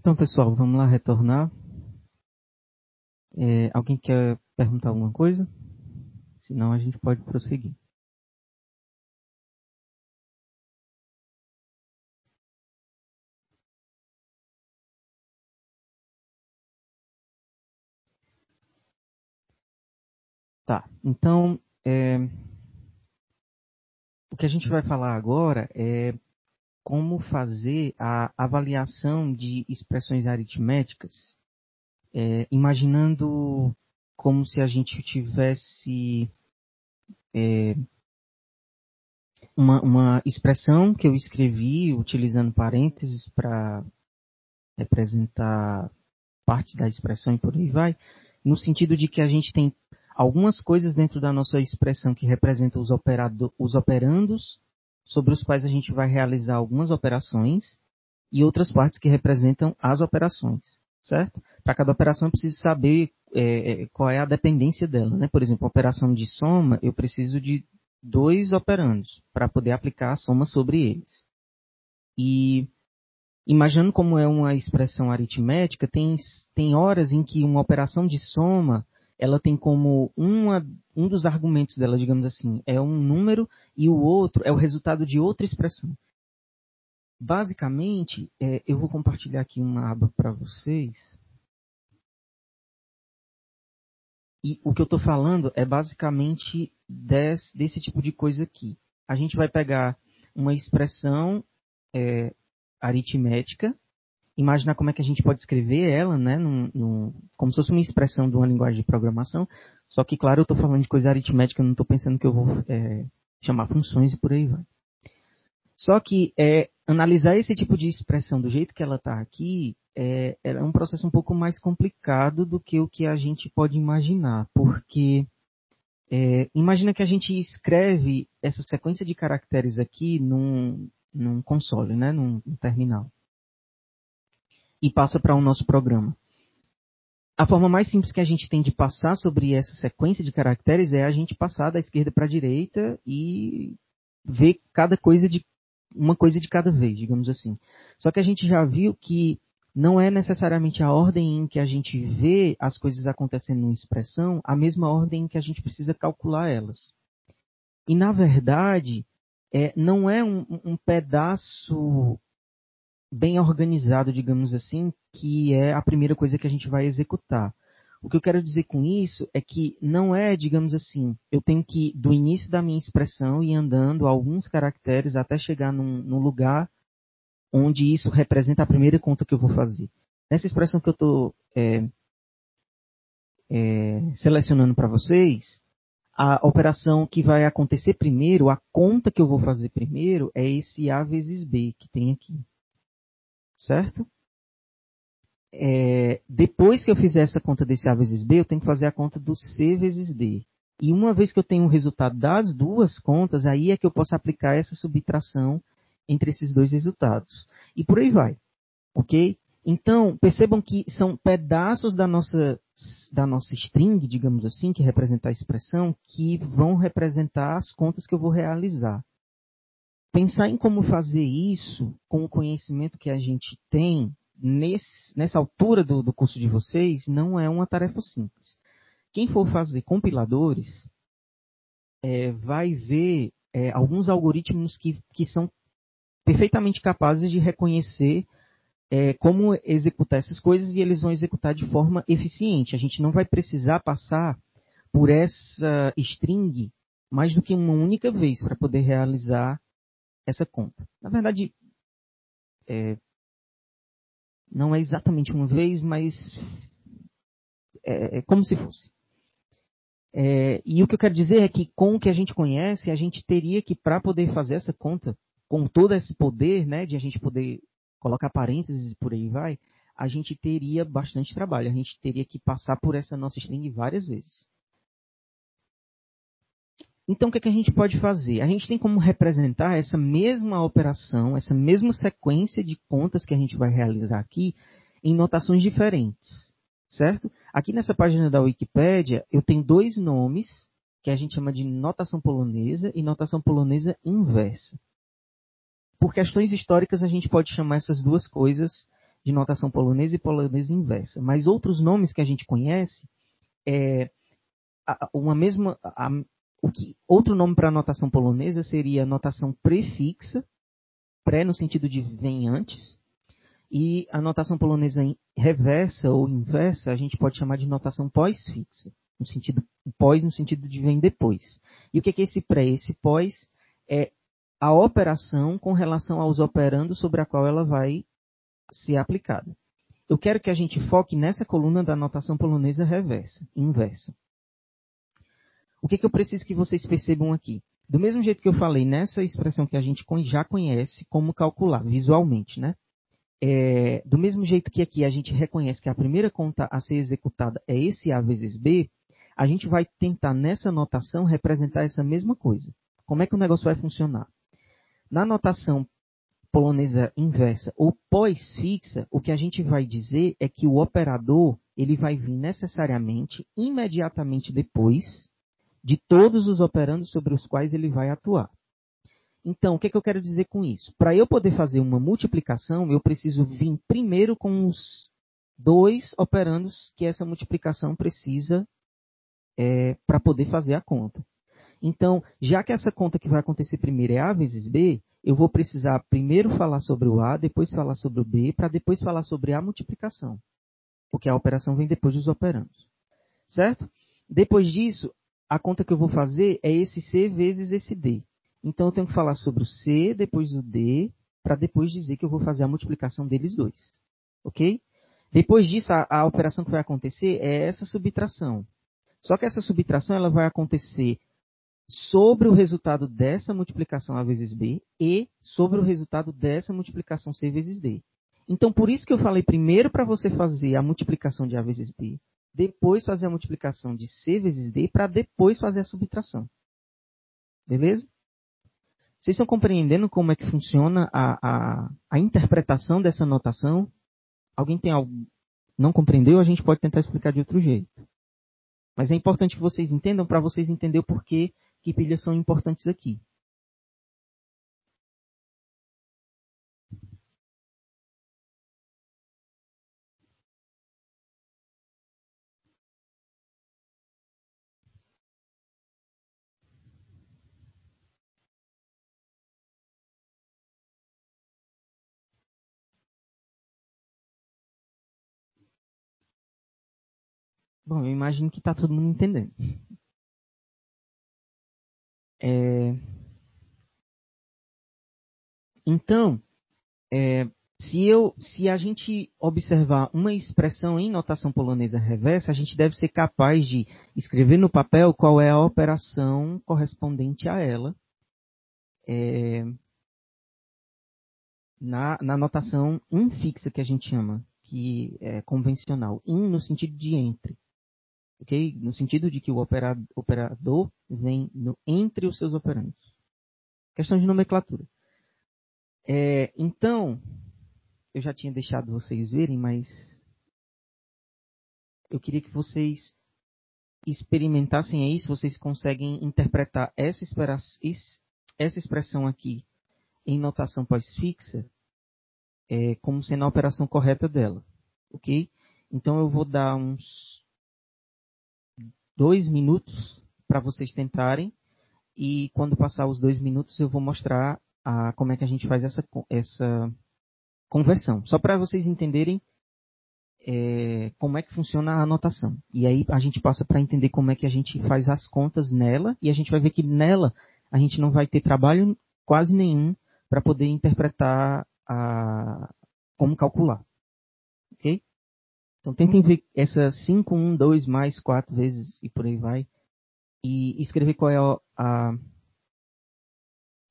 Então, pessoal, vamos lá retornar. É, alguém quer perguntar alguma coisa? Senão a gente pode prosseguir. Tá, então é, o que a gente vai falar agora é como fazer a avaliação de expressões aritméticas, é, imaginando como se a gente tivesse é, uma, uma expressão que eu escrevi utilizando parênteses para representar partes da expressão e por aí vai, no sentido de que a gente tem algumas coisas dentro da nossa expressão que representam os, operado, os operandos sobre os quais a gente vai realizar algumas operações e outras partes que representam as operações, certo? Para cada operação eu preciso saber é, é, qual é a dependência dela, né? Por exemplo, a operação de soma, eu preciso de dois operandos para poder aplicar a soma sobre eles. E imaginando como é uma expressão aritmética, tem, tem horas em que uma operação de soma ela tem como uma, um dos argumentos dela, digamos assim, é um número e o outro é o resultado de outra expressão. Basicamente, é, eu vou compartilhar aqui uma aba para vocês. E o que eu estou falando é basicamente desse, desse, tipo de coisa aqui. A gente vai pegar uma expressão é, aritmética imaginar como é que a gente pode escrever ela, né, num, num, como se fosse uma expressão de uma linguagem de programação. Só que, claro, eu estou falando de coisa aritmética, eu não estou pensando que eu vou é, chamar funções e por aí vai. Só que é, analisar esse tipo de expressão do jeito que ela está aqui é, é um processo um pouco mais complicado do que o que a gente pode imaginar, porque é, imagina que a gente escreve essa sequência de caracteres aqui num, num console, né, num, num terminal e passa para o nosso programa. A forma mais simples que a gente tem de passar sobre essa sequência de caracteres é a gente passar da esquerda para a direita e ver cada coisa de uma coisa de cada vez, digamos assim. Só que a gente já viu que não é necessariamente a ordem em que a gente vê as coisas acontecendo numa expressão a mesma ordem em que a gente precisa calcular elas. E na verdade, é, não é um, um pedaço bem organizado, digamos assim, que é a primeira coisa que a gente vai executar. O que eu quero dizer com isso é que não é, digamos assim, eu tenho que, do início da minha expressão, ir andando alguns caracteres até chegar num, num lugar onde isso representa a primeira conta que eu vou fazer. Nessa expressão que eu estou é, é, selecionando para vocês, a operação que vai acontecer primeiro, a conta que eu vou fazer primeiro, é esse A vezes B que tem aqui certo? É, depois que eu fizer essa conta desse A vezes B, eu tenho que fazer a conta do C vezes D. E uma vez que eu tenho o resultado das duas contas, aí é que eu posso aplicar essa subtração entre esses dois resultados. E por aí vai. Ok? Então, percebam que são pedaços da nossa, da nossa string, digamos assim, que representa a expressão, que vão representar as contas que eu vou realizar. Pensar em como fazer isso com o conhecimento que a gente tem nesse, nessa altura do, do curso de vocês não é uma tarefa simples. Quem for fazer compiladores é, vai ver é, alguns algoritmos que, que são perfeitamente capazes de reconhecer é, como executar essas coisas e eles vão executar de forma eficiente. A gente não vai precisar passar por essa string mais do que uma única vez para poder realizar essa conta. Na verdade, é, não é exatamente uma vez, mas é, é como se fosse. É, e o que eu quero dizer é que com o que a gente conhece, a gente teria que, para poder fazer essa conta, com todo esse poder, né, de a gente poder colocar parênteses e por aí vai, a gente teria bastante trabalho. A gente teria que passar por essa nossa string várias vezes. Então, o que, é que a gente pode fazer? A gente tem como representar essa mesma operação, essa mesma sequência de contas que a gente vai realizar aqui em notações diferentes, certo? Aqui nessa página da Wikipédia, eu tenho dois nomes que a gente chama de notação polonesa e notação polonesa inversa. Por questões históricas, a gente pode chamar essas duas coisas de notação polonesa e polonesa inversa. Mas outros nomes que a gente conhece, é, uma mesma, o que, outro nome para a notação polonesa seria notação prefixa, pré no sentido de vem antes, e a notação polonesa reversa ou inversa a gente pode chamar de notação pós-fixa, no sentido pós no sentido de vem depois. E o que é esse pré? Esse pós é a operação com relação aos operandos sobre a qual ela vai ser aplicada. Eu quero que a gente foque nessa coluna da notação polonesa reversa, inversa. O que, que eu preciso que vocês percebam aqui? Do mesmo jeito que eu falei nessa expressão que a gente já conhece como calcular visualmente, né? É, do mesmo jeito que aqui a gente reconhece que a primeira conta a ser executada é esse A vezes B, a gente vai tentar nessa notação representar essa mesma coisa. Como é que o negócio vai funcionar? Na notação polonesa inversa ou pós-fixa, o que a gente vai dizer é que o operador ele vai vir necessariamente imediatamente depois de todos os operandos sobre os quais ele vai atuar. Então, o que, é que eu quero dizer com isso? Para eu poder fazer uma multiplicação, eu preciso vir primeiro com os dois operandos que essa multiplicação precisa é, para poder fazer a conta. Então, já que essa conta que vai acontecer primeiro é A vezes B, eu vou precisar primeiro falar sobre o A, depois falar sobre o B, para depois falar sobre a multiplicação. Porque a operação vem depois dos operandos. Certo? Depois disso, a conta que eu vou fazer é esse C vezes esse D. Então eu tenho que falar sobre o C, depois o D, para depois dizer que eu vou fazer a multiplicação deles dois. Ok? Depois disso, a, a, operação que vai acontecer é essa subtração. Só que essa subtração ela vai acontecer sobre o resultado dessa multiplicação A vezes B e sobre o resultado dessa multiplicação C vezes D. Então, por isso que eu falei primeiro para você fazer a multiplicação de A vezes B, depois fazer a multiplicação de C vezes D, para depois fazer a subtração. Beleza? Vocês estão compreendendo como é que funciona a, a, a interpretação dessa notação? Alguém tem algo não compreendeu? A gente pode tentar explicar de outro jeito. Mas é importante que vocês entendam para vocês entenderem o porquê que pilhas são importantes aqui. Bom, eu imagino que está todo mundo entendendo. É... Então, é, se, eu, se a gente observar uma expressão em notação polonesa reversa, a gente deve ser capaz de escrever no papel qual é a operação correspondente a ela é, na, na notação infixa que a gente chama, que é convencional. In no sentido de entre ok? No sentido de que o operador vem no, entre os seus operandos. Questão de nomenclatura. É, então, eu já tinha deixado vocês verem, mas eu queria que vocês experimentassem aí se vocês conseguem interpretar essa, essa expressão aqui em notação pós-fixa é, como sendo a operação correta dela, ok? Então eu vou dar uns dois minutos para vocês tentarem. E quando passar os dois minutos, eu vou mostrar a, como é que a gente faz essa, essa conversão. Só para vocês entenderem é, como é que funciona a anotação. E aí a gente passa para entender como é que a gente faz as contas nela. E a gente vai ver que nela a gente não vai ter trabalho quase nenhum para poder interpretar a, como calcular. Ok? Então tentem ver essa 5, 1, 2 mais 4 vezes e por aí vai. E escrever qual é a,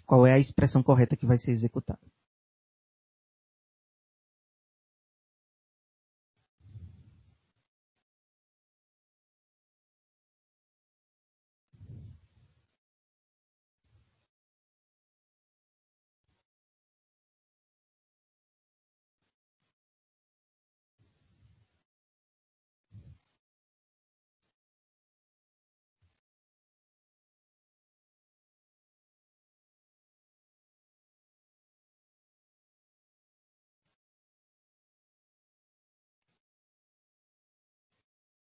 qual é a expressão correta que vai ser executada.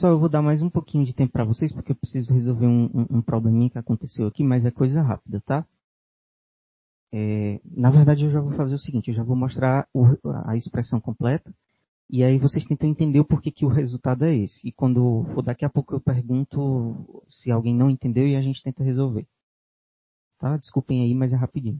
Pessoal, eu vou dar mais um pouquinho de tempo para vocês, porque eu preciso resolver um, um, um, probleminha que aconteceu aqui, mas é coisa rápida, tá? É, na verdade, eu já vou fazer o seguinte, eu já vou mostrar o, a expressão completa, e aí vocês tentam entender o porquê que o resultado é esse. E quando for daqui a pouco eu pergunto se alguém não entendeu e a gente tenta resolver. Tá? Desculpem aí, mas é rapidinho.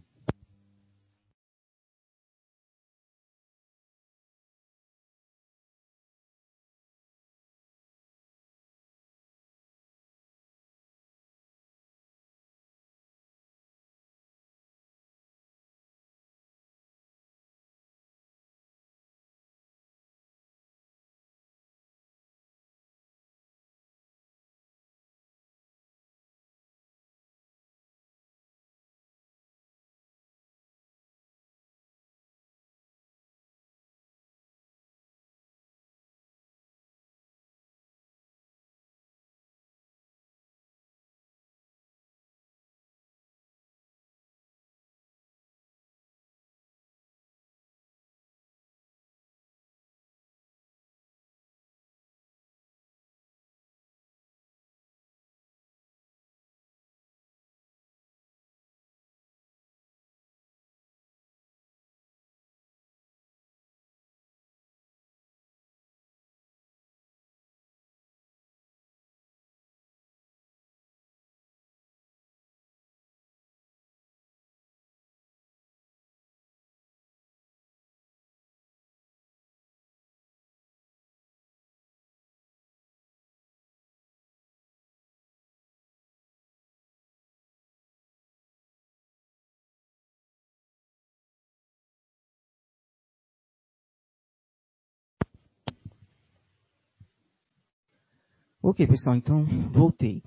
Ok, pessoal, então voltei.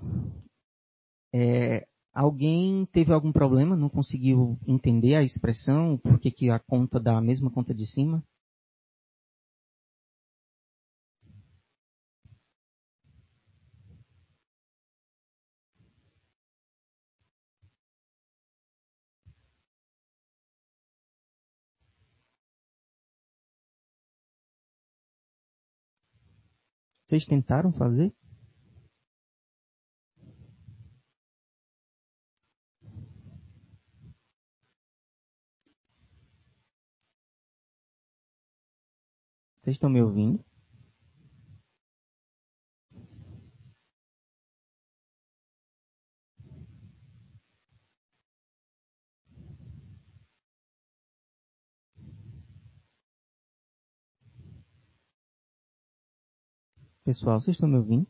É, alguém teve algum problema, não conseguiu entender a expressão, por que, que a conta dá a mesma conta de cima? Vocês tentaram fazer? Vocês estão me ouvindo? Pessoal, vocês estão me ouvindo?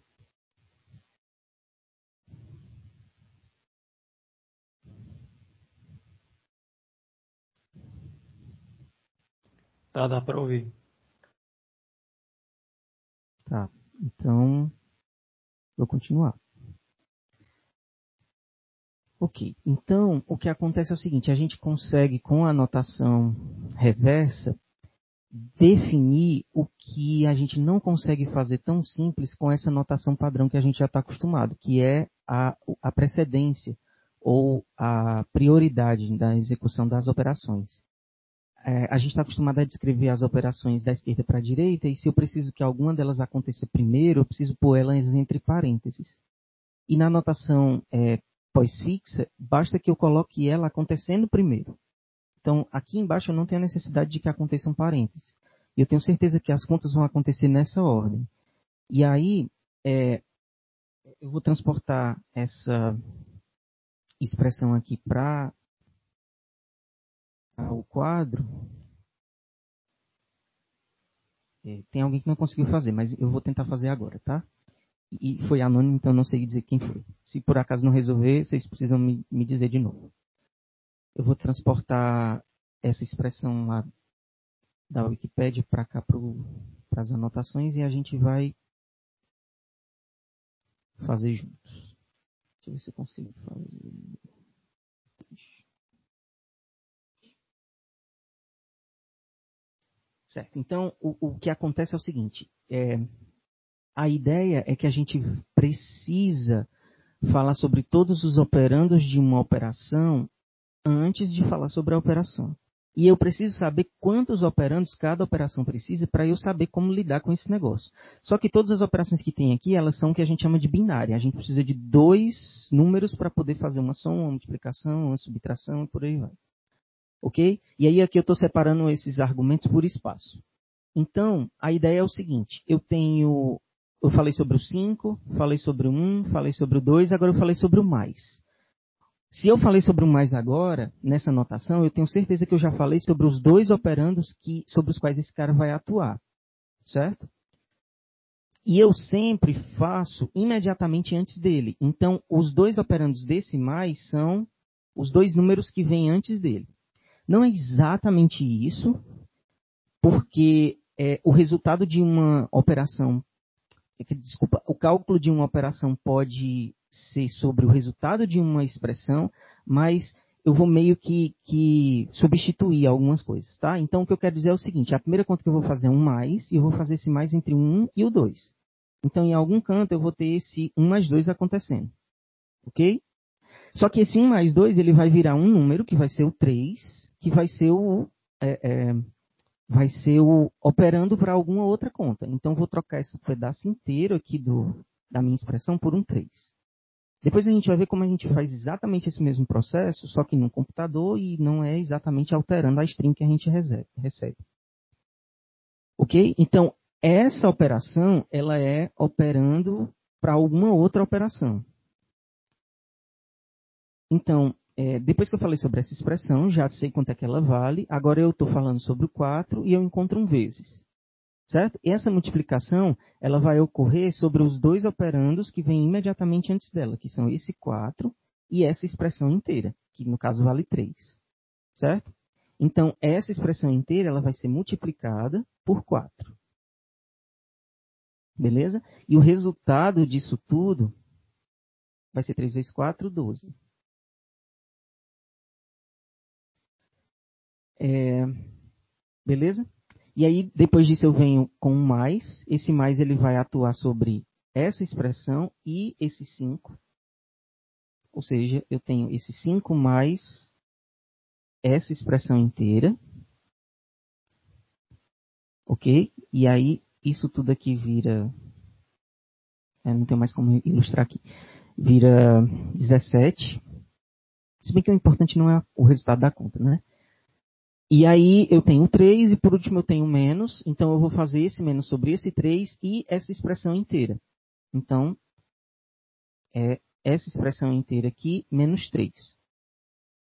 Tá, dá para ouvir. Tá, então vou continuar. Ok, então o que acontece é o seguinte: a gente consegue com a anotação reversa definir o que a gente não consegue fazer tão simples com essa notação padrão que a gente já está acostumado, que é a, a precedência ou a prioridade da execução das operações. É, a gente está acostumado a descrever as operações da esquerda para a direita, e se eu preciso que alguma delas aconteça primeiro, eu preciso pôr elas entre parênteses. E na notação é, pós-fixa, basta que eu coloque ela acontecendo primeiro. Então, aqui embaixo eu não tenho a necessidade de que aconteçam parênteses. Eu tenho certeza que as contas vão acontecer nessa ordem. E aí, é, eu vou transportar essa expressão aqui para o quadro. É, tem alguém que não conseguiu fazer, mas eu vou tentar fazer agora, tá? E foi anônimo, então não sei dizer quem foi. Se por acaso não resolver, vocês precisam me, me dizer de novo. Eu vou transportar essa expressão lá da Wikipedia para cá para as anotações e a gente vai fazer juntos. Deixa eu ver se eu consigo fazer. Certo. Então, o, o que acontece é o seguinte: é, a ideia é que a gente precisa falar sobre todos os operandos de uma operação antes de falar sobre a operação. E eu preciso saber quantos operandos cada operação precisa para eu saber como lidar com esse negócio. Só que todas as operações que tem aqui, elas são o que a gente chama de binária. A gente precisa de dois números para poder fazer uma soma, uma multiplicação, uma subtração e por aí vai. Ok? E aí aqui eu estou separando esses argumentos por espaço. Então, a ideia é o seguinte: eu tenho eu falei sobre o 5, falei sobre o 1, falei sobre o 2, agora eu falei sobre o mais. Se eu falei sobre o mais agora, nessa anotação, eu tenho certeza que eu já falei sobre os dois operandos que, sobre os quais esse cara vai atuar. Certo? E eu sempre faço imediatamente antes dele. Então, os dois operandos desse mais são os dois números que vêm antes dele. Não é exatamente isso, porque é, o resultado de uma operação desculpa, o cálculo de uma operação pode ser sobre o resultado de uma expressão, mas eu vou meio que, que, substituir algumas coisas, tá? Então, o que eu quero dizer é o seguinte, a primeira conta que eu vou fazer é um mais, e eu vou fazer esse mais entre o 1 e o 2. Então, em algum canto, eu vou ter esse 1 mais 2 acontecendo, ok? Só que esse 1 mais 2, ele vai virar um número, que vai ser o 3, que vai ser o, é, é, vai ser o operando para alguma outra conta. Então, vou trocar esse pedaço inteiro aqui do, da minha expressão por um 3. Depois a gente vai ver como a gente faz exatamente esse mesmo processo, só que no computador e não é exatamente alterando a string que a gente recebe. Ok? Então, essa operação, ela é operando para alguma outra operação. Então, é, depois que eu falei sobre essa expressão, já sei quanto é que ela vale. Agora eu estou falando sobre o 4 e eu encontro um vezes. Certo? E essa multiplicação ela vai ocorrer sobre os dois operandos que vêm imediatamente antes dela, que são esse 4 e essa expressão inteira, que no caso vale 3. Certo? Então, essa expressão inteira ela vai ser multiplicada por 4. Beleza? E o resultado disso tudo vai ser 3 vezes 4, 12. É, beleza? E aí, depois disso, eu venho com um mais. Esse mais ele vai atuar sobre essa expressão e esse 5. Ou seja, eu tenho esse 5 mais essa expressão inteira. Ok? E aí, isso tudo aqui vira. É, não tenho mais como ilustrar aqui. Vira 17. Se bem que o importante não é o resultado da conta, né? E aí eu tenho 3 e por último eu tenho menos, então eu vou fazer esse menos sobre esse 3 e essa expressão inteira. Então, é essa expressão inteira aqui menos 3.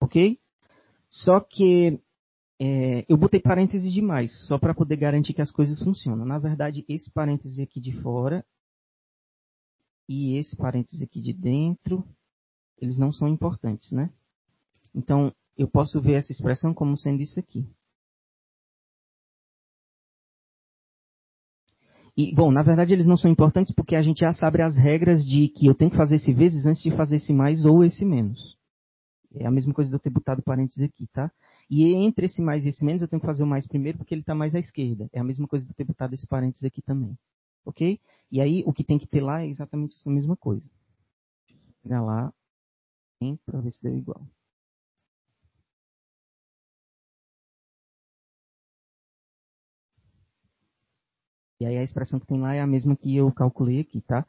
Ok? Só que é, eu botei parênteses demais, só para poder garantir que as coisas funcionam. Na verdade, esse parêntese aqui de fora e esse parêntese aqui de dentro, eles não são importantes, né? Então, eu posso ver essa expressão como sendo isso aqui. E, bom, na verdade eles não são importantes porque a gente já sabe as regras de que eu tenho que fazer esse vezes antes de fazer esse mais ou esse menos. É a mesma coisa de eu ter botado parênteses aqui, tá? E entre esse mais e esse menos eu tenho que fazer o mais primeiro porque ele está mais à esquerda. É a mesma coisa de eu ter botado esse parênteses aqui também. Ok? E aí o que tem que ter lá é exatamente essa mesma coisa. Pegar lá para ver se deu igual. E aí a expressão que tem lá é a mesma que eu calculei aqui, tá?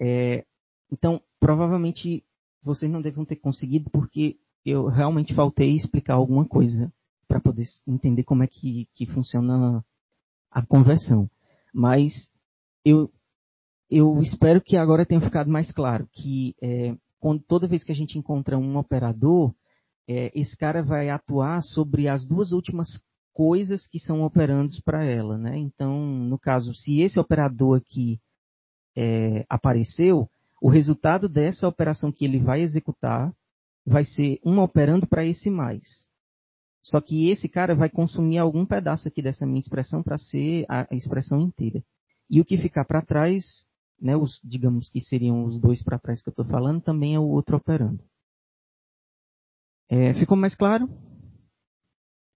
É, então, provavelmente vocês não devem ter conseguido porque eu realmente faltei explicar alguma coisa para poder entender como é que, que funciona a conversão. Mas eu, eu espero que agora tenha ficado mais claro que é, quando, toda vez que a gente encontra um operador, é, esse cara vai atuar sobre as duas últimas coisas que são operandos para ela, né? Então, no caso, se esse operador aqui é, apareceu, o resultado dessa operação que ele vai executar vai ser um operando para esse mais. Só que esse cara vai consumir algum pedaço aqui dessa minha expressão para ser a expressão inteira. E o que ficar para trás, né, os, digamos que seriam os dois para trás que eu estou falando, também é o outro operando. É, ficou mais claro?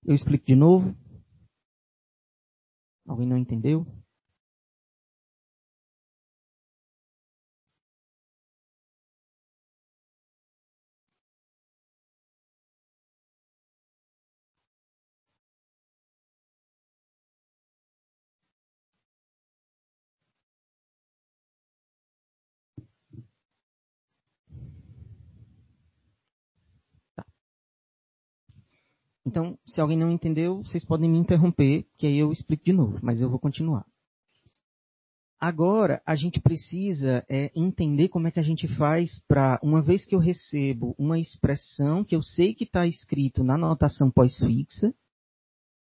Eu explico de novo. Alguém não entendeu? Então, se alguém não entendeu, vocês podem me interromper, que aí eu explico de novo, mas eu vou continuar. Agora, a gente precisa é, entender como é que a gente faz para, uma vez que eu recebo uma expressão que eu sei que está escrito na notação pós-fixa,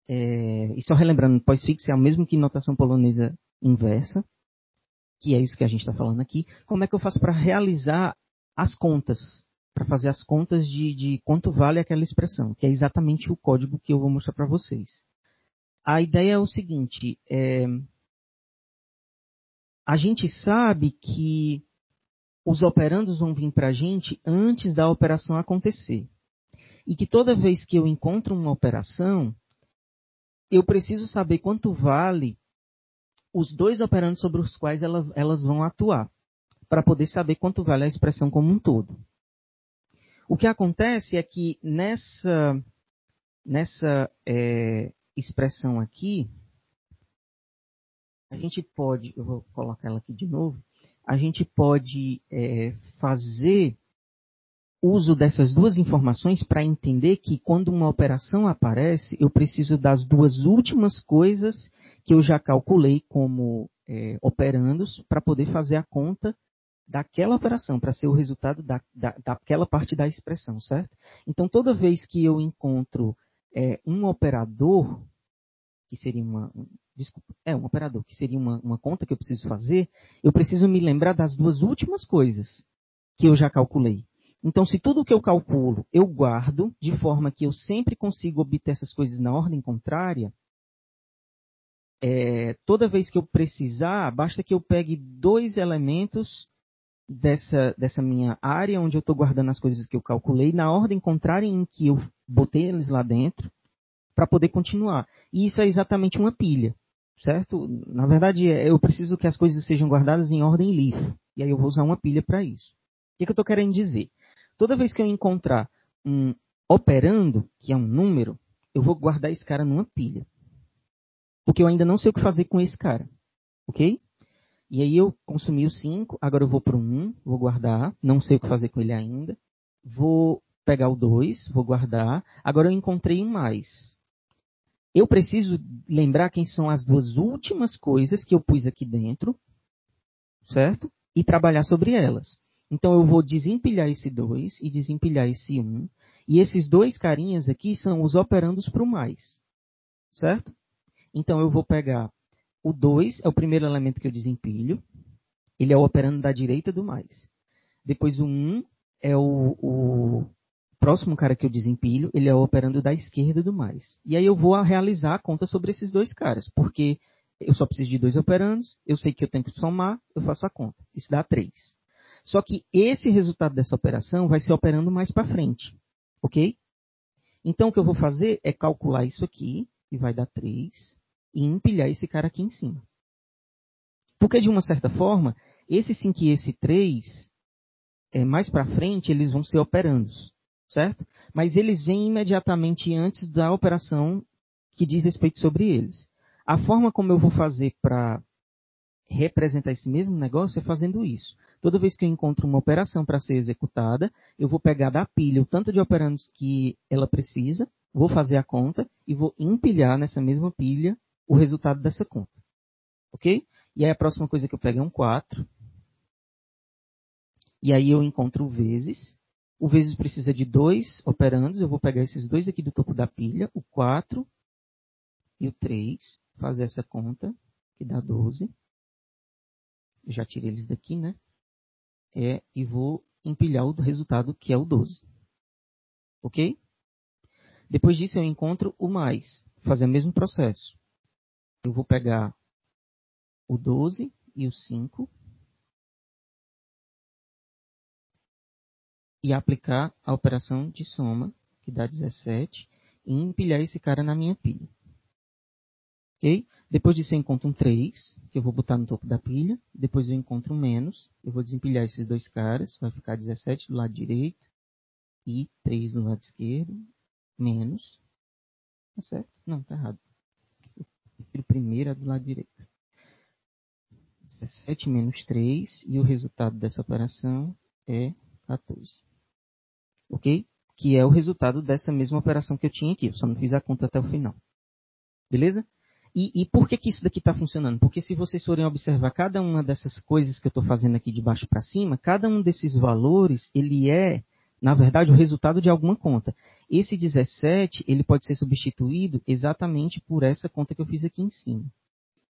é, e só relembrando, pós-fixa é o mesmo que notação polonesa inversa, que é isso que a gente está falando aqui, como é que eu faço para realizar as contas para fazer as contas de, de quanto vale aquela expressão, que é exatamente o código que eu vou mostrar para vocês. A ideia é o seguinte: é, a gente sabe que os operandos vão vir para a gente antes da operação acontecer. E que toda vez que eu encontro uma operação, eu preciso saber quanto vale os dois operandos sobre os quais elas, elas vão atuar, para poder saber quanto vale a expressão como um todo. O que acontece é que nessa, nessa é, expressão aqui, a gente pode, eu vou colocar ela aqui de novo, a gente pode é, fazer uso dessas duas informações para entender que quando uma operação aparece, eu preciso das duas últimas coisas que eu já calculei como é, operandos para poder fazer a conta daquela operação, para ser o resultado da, da, daquela parte da expressão, certo? Então, toda vez que eu encontro é, um operador, que seria uma. Desculpa, é um operador, que seria uma, uma conta que eu preciso fazer, eu preciso me lembrar das duas últimas coisas que eu já calculei. Então, se tudo que eu calculo eu guardo, de forma que eu sempre consigo obter essas coisas na ordem contrária, é, toda vez que eu precisar, basta que eu pegue dois elementos dessa, dessa minha área onde eu estou guardando as coisas que eu calculei na ordem contrária em que eu botei eles lá dentro para poder continuar. E isso é exatamente uma pilha, certo? Na verdade, é, eu preciso que as coisas sejam guardadas em ordem livre. E aí eu vou usar uma pilha para isso. O que, que eu estou querendo dizer? Toda vez que eu encontrar um operando, que é um número, eu vou guardar esse cara numa pilha. Porque eu ainda não sei o que fazer com esse cara. Ok? E aí eu consumi o 5, agora eu vou para 1, vou guardar, não sei o que fazer com ele ainda. Vou pegar o 2, vou guardar. Agora eu encontrei um mais. Eu preciso lembrar quem são as duas últimas coisas que eu pus aqui dentro, certo? E trabalhar sobre elas. Então eu vou desempilhar esse 2 e desempilhar esse 1. Um, e esses dois carinhas aqui são os operandos para o mais. Certo? Então eu vou pegar o 2 é o primeiro elemento que eu desempilho. Ele é o operando da direita do mais. Depois o 1 um é o, o, próximo cara que eu desempilho. Ele é o operando da esquerda do mais. E aí eu vou realizar a conta sobre esses dois caras. Porque eu só preciso de dois operandos. Eu sei que eu tenho que somar. Eu faço a conta. Isso dá 3. Só que esse resultado dessa operação vai ser operando mais para frente. Ok? Então o que eu vou fazer é calcular isso aqui. E vai dar 3 e empilhar esse cara aqui em cima. Porque, de uma certa forma, esse 5 e esse 3, é, mais para frente, eles vão ser operandos, certo? Mas eles vêm imediatamente antes da operação que diz respeito sobre eles. A forma como eu vou fazer para representar esse mesmo negócio é fazendo isso. Toda vez que eu encontro uma operação para ser executada, eu vou pegar da pilha o tanto de operandos que ela precisa, vou fazer a conta e vou empilhar nessa mesma pilha o resultado dessa conta. Ok? E aí a próxima coisa que eu pego é um 4. E aí eu encontro o vezes. O vezes precisa de dois operandos. Eu vou pegar esses dois aqui do topo da pilha, o 4 e o 3, fazer essa conta, que dá 12. Eu já tirei eles daqui, né? É, e vou empilhar o resultado, que é o 12. Ok? Depois disso, eu encontro o mais. Fazer o mesmo processo. Eu vou pegar o 12 e o 5 e aplicar a operação de soma, que dá 17, e empilhar esse cara na minha pilha. Ok? Depois disso eu encontro um 3, que eu vou botar no topo da pilha. Depois eu encontro um menos, eu vou desempilhar esses dois caras, vai ficar 17 do lado direito e 3 do lado esquerdo, menos. Tá certo? Não, tá errado. O primeiro é do lado direito. 17 menos 3 e o resultado dessa operação é 14. Ok? Que é o resultado dessa mesma operação que eu tinha aqui. Eu só não fiz a conta até o final. Beleza? E, e por que, que isso daqui está funcionando? Porque se vocês forem observar cada uma dessas coisas que eu estou fazendo aqui de baixo para cima, cada um desses valores, ele é, na verdade, o resultado de alguma conta. Esse 17, ele pode ser substituído exatamente por essa conta que eu fiz aqui em cima.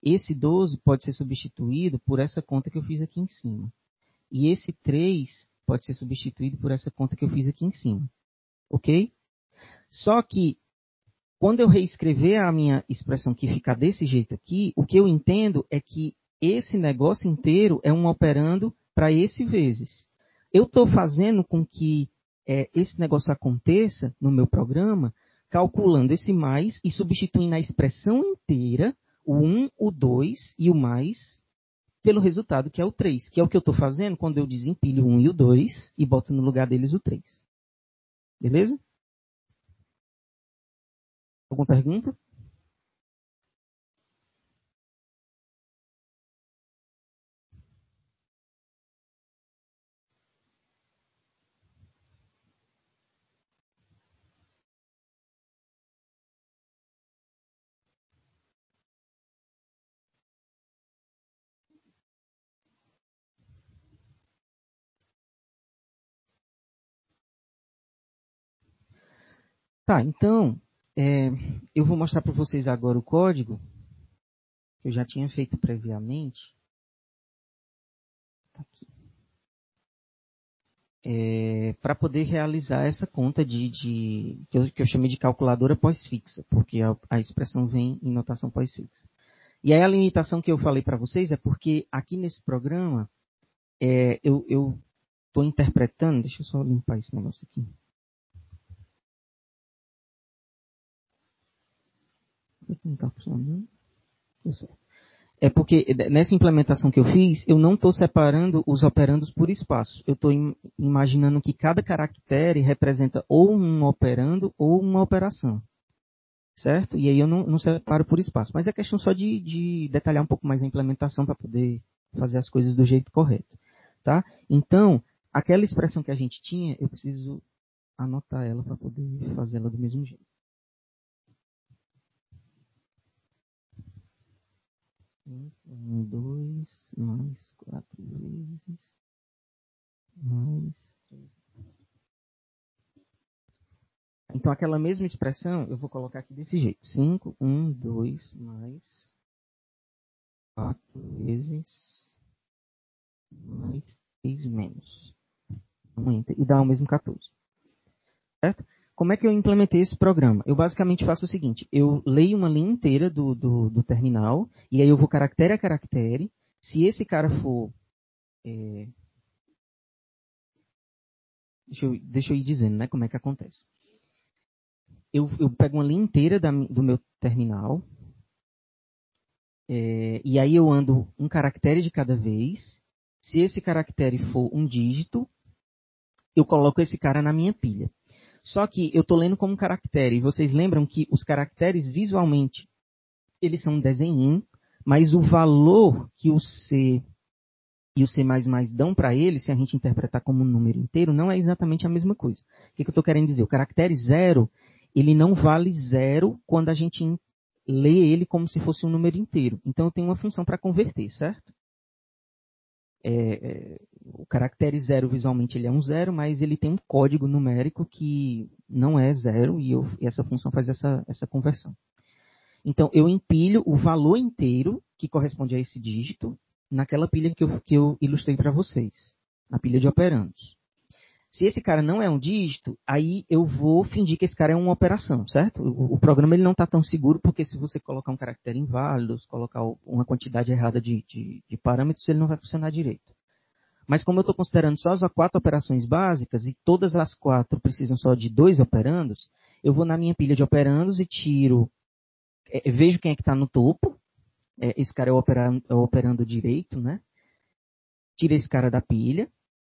Esse 12 pode ser substituído por essa conta que eu fiz aqui em cima. E esse 3 pode ser substituído por essa conta que eu fiz aqui em cima. Ok? Só que, quando eu reescrever a minha expressão que fica desse jeito aqui, o que eu entendo é que esse negócio inteiro é um operando para esse vezes. Eu estou fazendo com que é, esse negócio aconteça no meu programa, calculando esse mais e substituindo a expressão inteira o 1, o 2 e o mais pelo resultado que é o 3, que é o que eu estou fazendo quando eu desempilho o 1 e o 2 e boto no lugar deles o 3. Beleza? Alguma pergunta? Tá, então, é, eu vou mostrar para vocês agora o código que eu já tinha feito previamente. Tá aqui. É, para poder realizar essa conta de, de que, eu, que, eu, chamei de calculadora pós-fixa, porque a, a, expressão vem em notação pós-fixa. E aí a limitação que eu falei para vocês é porque aqui nesse programa é, eu estou interpretando, deixa eu só limpar esse negócio aqui. Não está funcionando. É porque nessa implementação que eu fiz, eu não estou separando os operandos por espaço. Eu estou imaginando que cada caractere representa ou um operando ou uma operação. Certo? E aí eu não, não separo por espaço. Mas é questão só de, de detalhar um pouco mais a implementação para poder fazer as coisas do jeito correto. Tá? Então, aquela expressão que a gente tinha, eu preciso anotar ela para poder fazê-la do mesmo jeito. Um, dois, mais quatro vezes, mais três. Então, aquela mesma expressão, eu vou colocar aqui desse jeito. 5, 1, 2, mais 4 vezes, mais 3 menos. E dá o mesmo 14. Certo? Como é que eu implementei esse programa? Eu basicamente faço o seguinte: eu leio uma linha inteira do, do, do terminal, e aí eu vou caractere a caractere. Se esse cara for. É... Deixa, eu, deixa eu ir dizendo né, como é que acontece. Eu, eu pego uma linha inteira da, do meu terminal, é, e aí eu ando um caractere de cada vez. Se esse caractere for um dígito, eu coloco esse cara na minha pilha. Só que eu estou lendo como caractere. E vocês lembram que os caracteres visualmente eles são um desenho, Mas o valor que o C e o C++ dão para ele, se a gente interpretar como um número inteiro, não é exatamente a mesma coisa. O que, que eu estou querendo dizer? O caractere zero, ele não vale zero quando a gente lê ele como se fosse um número inteiro. Então eu tenho uma função para converter, certo? É, é, o caractere zero visualmente ele é um zero, mas ele tem um código numérico que não é zero e, eu, e essa função faz essa, essa conversão. Então eu empilho o valor inteiro que corresponde a esse dígito naquela pilha que eu, que eu ilustrei para vocês, na pilha de operandos. Se esse cara não é um dígito, aí eu vou fingir que esse cara é uma operação, certo? O, o programa ele não está tão seguro porque se você colocar um caractere inválido, colocar uma quantidade errada de, de, de parâmetros, ele não vai funcionar direito. Mas como eu estou considerando só as quatro operações básicas e todas as quatro precisam só de dois operandos, eu vou na minha pilha de operandos e tiro, é, vejo quem é que está no topo, é, esse cara é o, operando, é o operando direito, né? Tiro esse cara da pilha,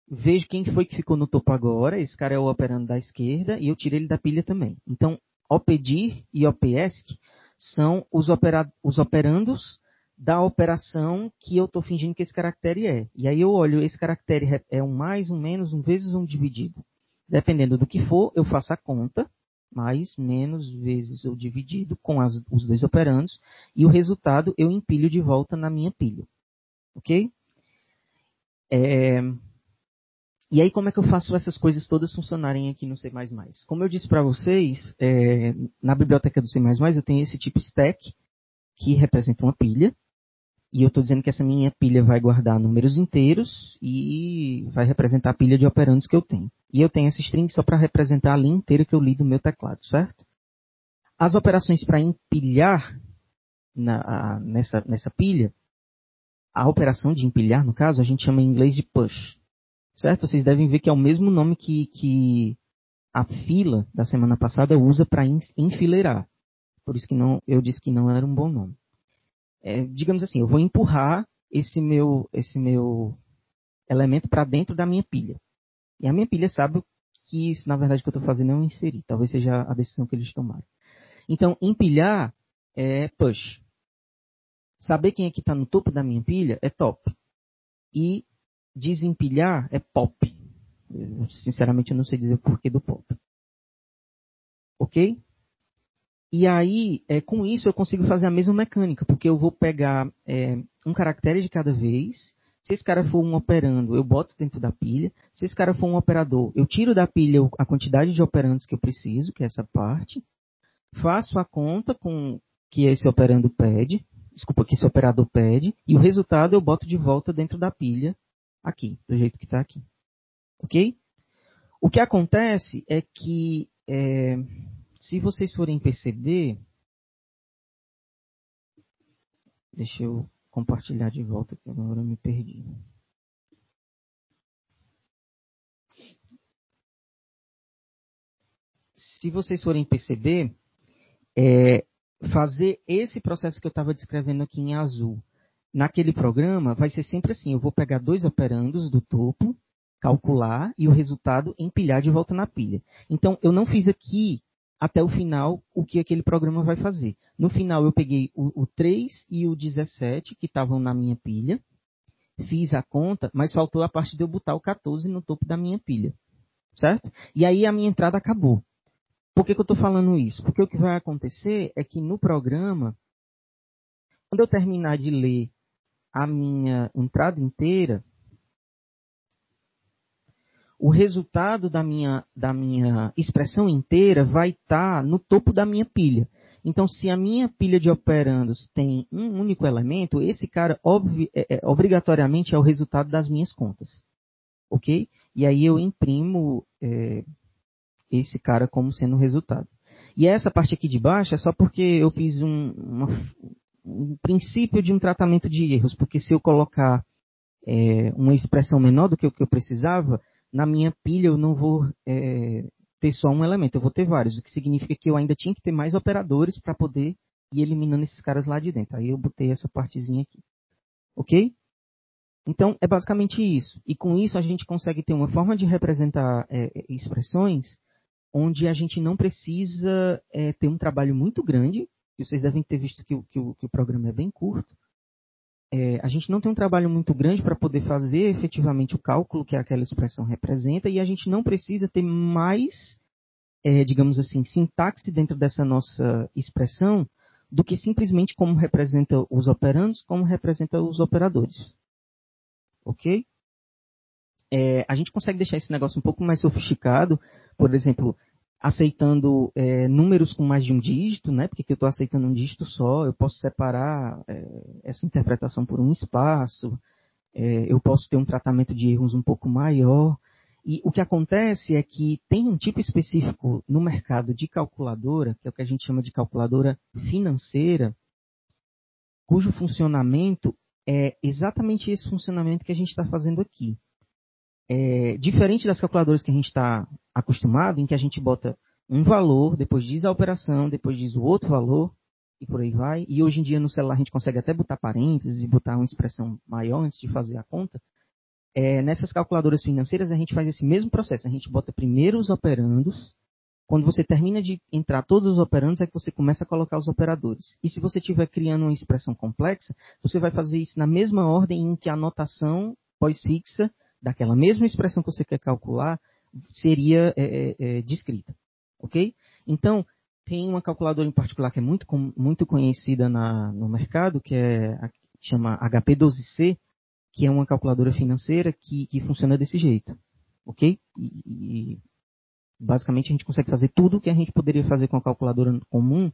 vejo quem foi que ficou no topo agora, esse cara é o operando da esquerda, e eu tiro ele da pilha também. Então, OPDIR e OPESC são os, opera os operandos da operação que eu estou fingindo que esse caractere é. E aí eu olho, esse caractere é um mais, um menos, um vezes, um dividido. Dependendo do que for, eu faço a conta, mais, menos, vezes ou dividido com as, os dois operandos, e o resultado eu empilho de volta na minha pilha. Ok? É, e aí, como é que eu faço essas coisas todas funcionarem aqui no C++? Como eu disse para vocês, é, na biblioteca do C++ eu tenho esse tipo stack, que representa uma pilha, e eu estou dizendo que essa minha pilha vai guardar números inteiros e vai representar a pilha de operandos que eu tenho. E eu tenho essa string só para representar a linha inteira que eu li do meu teclado, certo? As operações para empilhar na, nessa, nessa pilha, a operação de empilhar, no caso, a gente chama em inglês de push. Certo? Vocês devem ver que é o mesmo nome que, que a fila da semana passada usa para enfileirar. Por isso que não, eu disse que não era um bom nome. É, digamos assim, eu vou empurrar esse meu, esse meu elemento para dentro da minha pilha. E a minha pilha sabe que isso, na verdade, que eu estou fazendo é inserir. Talvez seja a decisão que eles tomaram. Então, empilhar é push. Saber quem é que está no topo da minha pilha é top. E desempilhar é pop. Eu, sinceramente, eu não sei dizer o porquê do pop. Ok? E aí, é, com isso, eu consigo fazer a mesma mecânica, porque eu vou pegar é, um caractere de cada vez. Se esse cara for um operando, eu boto dentro da pilha. Se esse cara for um operador, eu tiro da pilha a quantidade de operandos que eu preciso, que é essa parte. Faço a conta com que esse operando pede, desculpa, que esse operador pede, e o resultado eu boto de volta dentro da pilha aqui, do jeito que está aqui. Ok? O que acontece é que, é, se vocês forem perceber, deixa eu compartilhar de volta, que agora eu me perdi. Se vocês forem perceber, é, fazer esse processo que eu estava descrevendo aqui em azul naquele programa vai ser sempre assim: eu vou pegar dois operandos do topo, calcular e o resultado empilhar de volta na pilha. Então, eu não fiz aqui até o final o que aquele programa vai fazer. No final, eu peguei o, o 3 e o 17 que estavam na minha pilha, fiz a conta, mas faltou a parte de eu botar o 14 no topo da minha pilha. Certo? E aí a minha entrada acabou. Por que, que eu estou falando isso? Porque o que vai acontecer é que no programa, quando eu terminar de ler a minha entrada inteira, o resultado da minha, da minha expressão inteira vai estar tá no topo da minha pilha. Então, se a minha pilha de operandos tem um único elemento, esse cara obvi, é, é, obrigatoriamente é o resultado das minhas contas. Ok? E aí eu imprimo é, esse cara como sendo o resultado. E essa parte aqui de baixo é só porque eu fiz um, uma, um princípio de um tratamento de erros, porque se eu colocar é, uma expressão menor do que o que eu precisava, na minha pilha eu não vou é, ter só um elemento, eu vou ter vários, o que significa que eu ainda tinha que ter mais operadores para poder ir eliminando esses caras lá de dentro. Aí eu botei essa partezinha aqui. Ok? Então, é basicamente isso. E com isso a gente consegue ter uma forma de representar é, expressões onde a gente não precisa é, ter um trabalho muito grande, vocês devem ter visto que, que, que, o programa é bem curto, é, a gente não tem um trabalho muito grande para poder fazer efetivamente o cálculo que aquela expressão representa e a gente não precisa ter mais, é, digamos assim, sintaxe dentro dessa nossa expressão do que simplesmente como representa os operandos, como representa os operadores. Ok? É, a gente consegue deixar esse negócio um pouco mais sofisticado, por exemplo, aceitando é, números com mais de um dígito, né? Porque eu estou aceitando um dígito só, eu posso separar é, essa interpretação por um espaço, é, eu posso ter um tratamento de erros um pouco maior. E o que acontece é que tem um tipo específico no mercado de calculadora, que é o que a gente chama de calculadora financeira, cujo funcionamento é exatamente esse funcionamento que a gente está fazendo aqui. É, diferente das calculadoras que a gente está acostumado, em que a gente bota um valor, depois diz a operação, depois diz o outro valor, e por aí vai. E hoje em dia no celular a gente consegue até botar parênteses e botar uma expressão maior antes de fazer a conta. É, nessas calculadoras financeiras a gente faz esse mesmo processo. A gente bota primeiro os operandos. Quando você termina de entrar todos os operandos, é que você começa a colocar os operadores. E se você estiver criando uma expressão complexa, você vai fazer isso na mesma ordem em que a notação pós-fixa daquela mesma expressão que você quer calcular seria é, é, é, descrita. Ok? Então, tem uma calculadora em particular que é muito, muito conhecida na, no mercado, que é chama HP12C, que é uma calculadora financeira que, que funciona desse jeito. Ok? E, e, basicamente a gente consegue fazer tudo o que a gente poderia fazer com a calculadora comum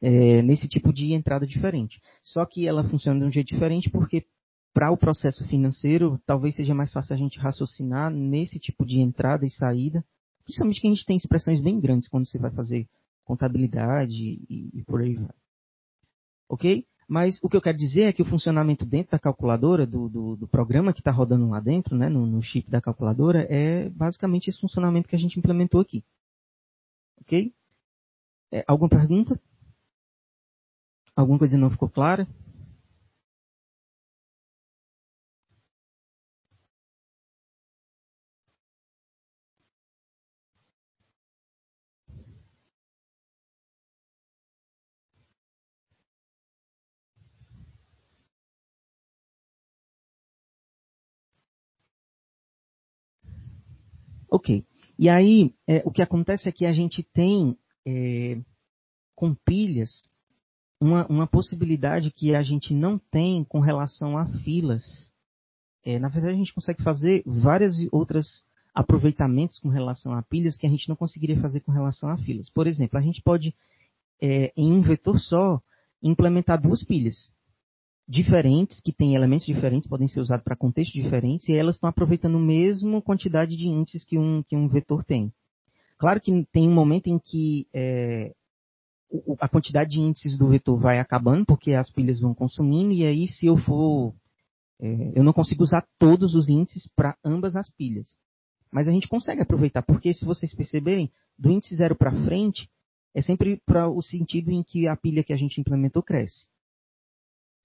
é, nesse tipo de entrada diferente. Só que ela funciona de um jeito diferente porque para o processo financeiro, talvez seja mais fácil a gente raciocinar nesse tipo de entrada e saída, principalmente que a gente tem expressões bem grandes quando você vai fazer contabilidade e, e por aí vai. Ok? Mas o que eu quero dizer é que o funcionamento dentro da calculadora, do, do, do programa que está rodando lá dentro, né, no, no, chip da calculadora, é basicamente esse funcionamento que a gente implementou aqui. Ok? É, alguma pergunta? Alguma coisa não ficou clara? Ok. E aí, é, o que acontece é que a gente tem, é, com pilhas, uma, uma, possibilidade que a gente não tem com relação a filas. É, na verdade, a gente consegue fazer várias outras aproveitamentos com relação a pilhas que a gente não conseguiria fazer com relação a filas. Por exemplo, a gente pode, é, em um vetor só, implementar duas pilhas diferentes, que têm elementos diferentes, podem ser usados para contextos diferentes, e elas estão aproveitando a mesma quantidade de índices que um, que um vetor tem. Claro que tem um momento em que é, a quantidade de índices do vetor vai acabando, porque as pilhas vão consumindo, e aí se eu for. É, eu não consigo usar todos os índices para ambas as pilhas. Mas a gente consegue aproveitar, porque se vocês perceberem, do índice zero para frente, é sempre para o sentido em que a pilha que a gente implementou cresce.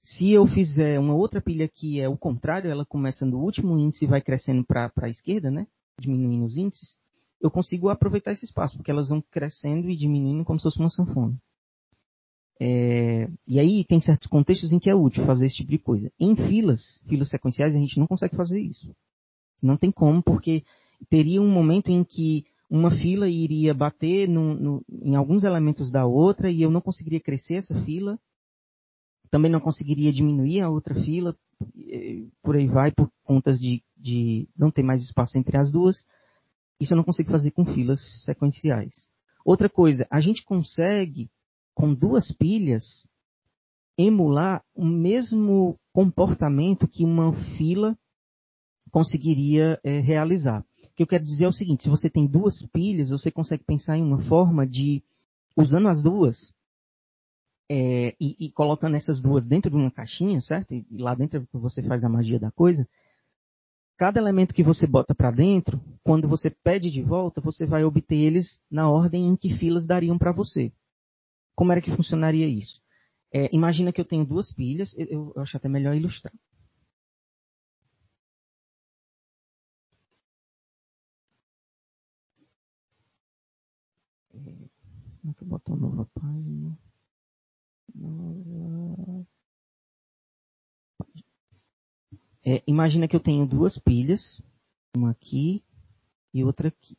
Se eu fizer uma outra pilha que é o contrário, ela começa no último índice e vai crescendo para a esquerda, né? Diminuindo os índices, eu consigo aproveitar esse espaço, porque elas vão crescendo e diminuindo como se fosse uma sanfona. É, e aí tem certos contextos em que é útil fazer esse tipo de coisa. Em filas, filas sequenciais, a gente não consegue fazer isso. Não tem como, porque teria um momento em que uma fila iria bater no, no, em alguns elementos da outra e eu não conseguiria crescer essa fila também não conseguiria diminuir a outra fila, por aí vai, por contas de, de não ter mais espaço entre as duas. Isso eu não consigo fazer com filas sequenciais. Outra coisa, a gente consegue, com duas pilhas, emular o mesmo comportamento que uma fila conseguiria é, realizar. O que eu quero dizer é o seguinte: se você tem duas pilhas, você consegue pensar em uma forma de, usando as duas, é, e, e, colocando essas duas dentro de uma caixinha, certo? E, e lá dentro você faz a magia da coisa. Cada elemento que você bota para dentro, quando você pede de volta, você vai obter eles na ordem em que filas dariam para você. Como era que funcionaria isso? É, imagina que eu tenho duas pilhas, eu, eu acho até melhor ilustrar. É, como é que eu boto a nova página? É, imagina que eu tenho duas pilhas, uma aqui e outra aqui.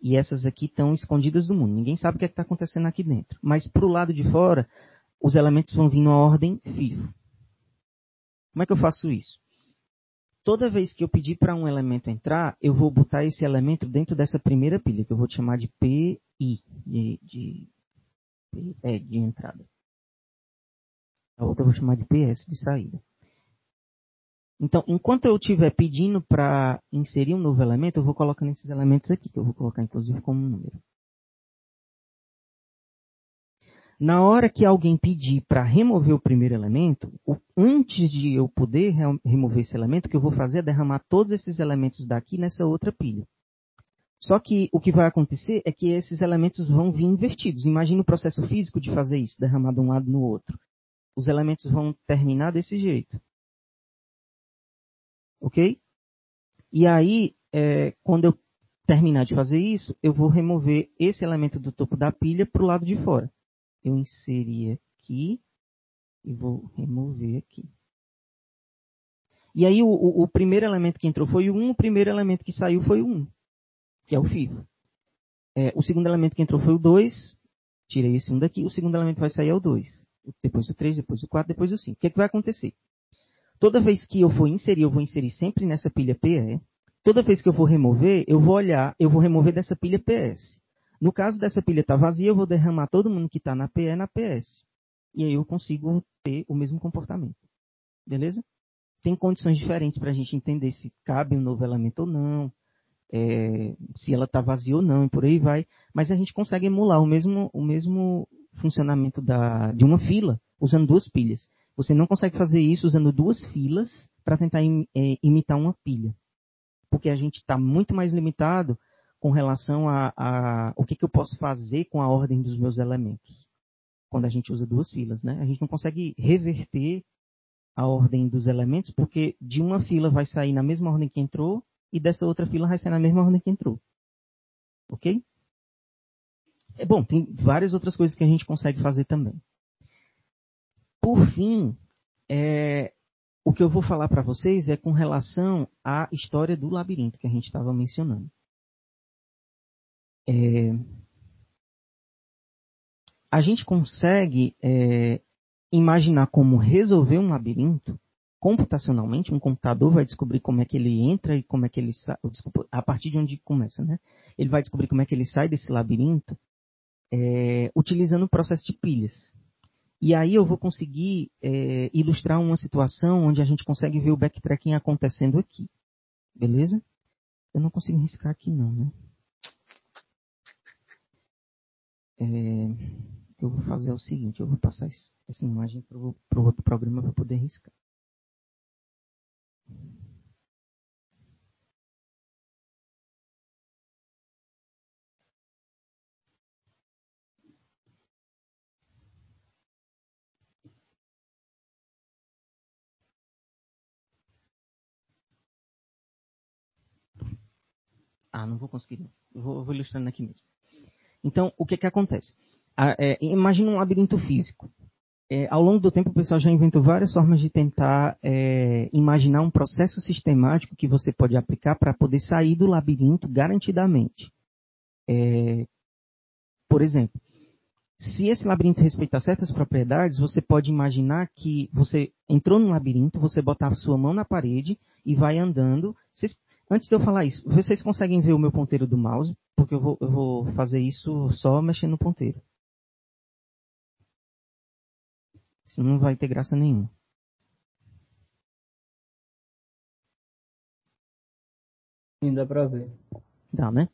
E essas aqui estão escondidas do mundo. Ninguém sabe o que é está acontecendo aqui dentro. Mas para o lado de fora, os elementos vão vir na ordem FIFO. Como é que eu faço isso? Toda vez que eu pedir para um elemento entrar, eu vou botar esse elemento dentro dessa primeira pilha, que eu vou chamar de PI, de, de, é, de entrada. A outra eu vou chamar de PS, de saída. Então, enquanto eu estiver pedindo para inserir um novo elemento, eu vou colocando esses elementos aqui, que eu vou colocar inclusive como número. Na hora que alguém pedir para remover o primeiro elemento, antes de eu poder remover esse elemento, o que eu vou fazer é derramar todos esses elementos daqui nessa outra pilha. Só que o que vai acontecer é que esses elementos vão vir invertidos. Imagine o processo físico de fazer isso, derramar de um lado no outro. Os elementos vão terminar desse jeito. Ok? E aí, é, quando eu terminar de fazer isso, eu vou remover esse elemento do topo da pilha para o lado de fora. Eu inseri aqui e vou remover aqui. E aí o, o, o, primeiro elemento que entrou foi o 1, o primeiro elemento que saiu foi o 1, que é o FIFO. É, o segundo elemento que entrou foi o 2, tirei esse 1 daqui, o segundo elemento vai sair é o 2. Depois o 3, depois o 4, depois o 5. O que, é que vai acontecer? Toda vez que eu for inserir, eu vou inserir sempre nessa pilha PE. Toda vez que eu for remover, eu vou olhar, eu vou remover dessa pilha PS. No caso dessa pilha estar tá vazia, eu vou derramar todo mundo que está na PE na PS. E aí eu consigo ter o mesmo comportamento. Beleza? Tem condições diferentes para a gente entender se cabe um novo elemento ou não, é, se ela está vazia ou não, e por aí vai. Mas a gente consegue emular o mesmo, o mesmo funcionamento da, de uma fila usando duas pilhas. Você não consegue fazer isso usando duas filas para tentar im, é, imitar uma pilha. Porque a gente está muito mais limitado com relação a, a o que, que, eu posso fazer com a ordem dos meus elementos. Quando a gente usa duas filas, né? A gente não consegue reverter a ordem dos elementos, porque de uma fila vai sair na mesma ordem que entrou e dessa outra fila vai sair na mesma ordem que entrou. Ok? É bom, tem várias outras coisas que a gente consegue fazer também. Por fim, é, o que eu vou falar para vocês é com relação à história do labirinto que a gente estava mencionando. É, a gente consegue é, imaginar como resolver um labirinto computacionalmente. Um computador vai descobrir como é que ele entra e como é que ele sai. Desculpa, a partir de onde começa, né? Ele vai descobrir como é que ele sai desse labirinto é, utilizando o processo de pilhas. E aí eu vou conseguir é, ilustrar uma situação onde a gente consegue ver o backtracking acontecendo aqui. Beleza? Eu não consigo riscar aqui não, né? É, eu vou fazer o seguinte, eu vou passar essa imagem para o outro programa para poder riscar. Ah, não vou conseguir. Vou, vou ilustrando aqui mesmo. Então, o que que acontece? Ah, é, imagina um labirinto físico. É, ao longo do tempo, o pessoal já inventou várias formas de tentar é, imaginar um processo sistemático que você pode aplicar para poder sair do labirinto garantidamente. É, por exemplo, se esse labirinto respeitar certas propriedades, você pode imaginar que você entrou no labirinto, você botar a sua mão na parede e vai andando. Vocês Antes de eu falar isso, vocês conseguem ver o meu ponteiro do mouse? Porque eu vou, eu vou fazer isso só mexendo no ponteiro. Senão não vai ter graça nenhuma. Sim, dá pra ver. Dá, né?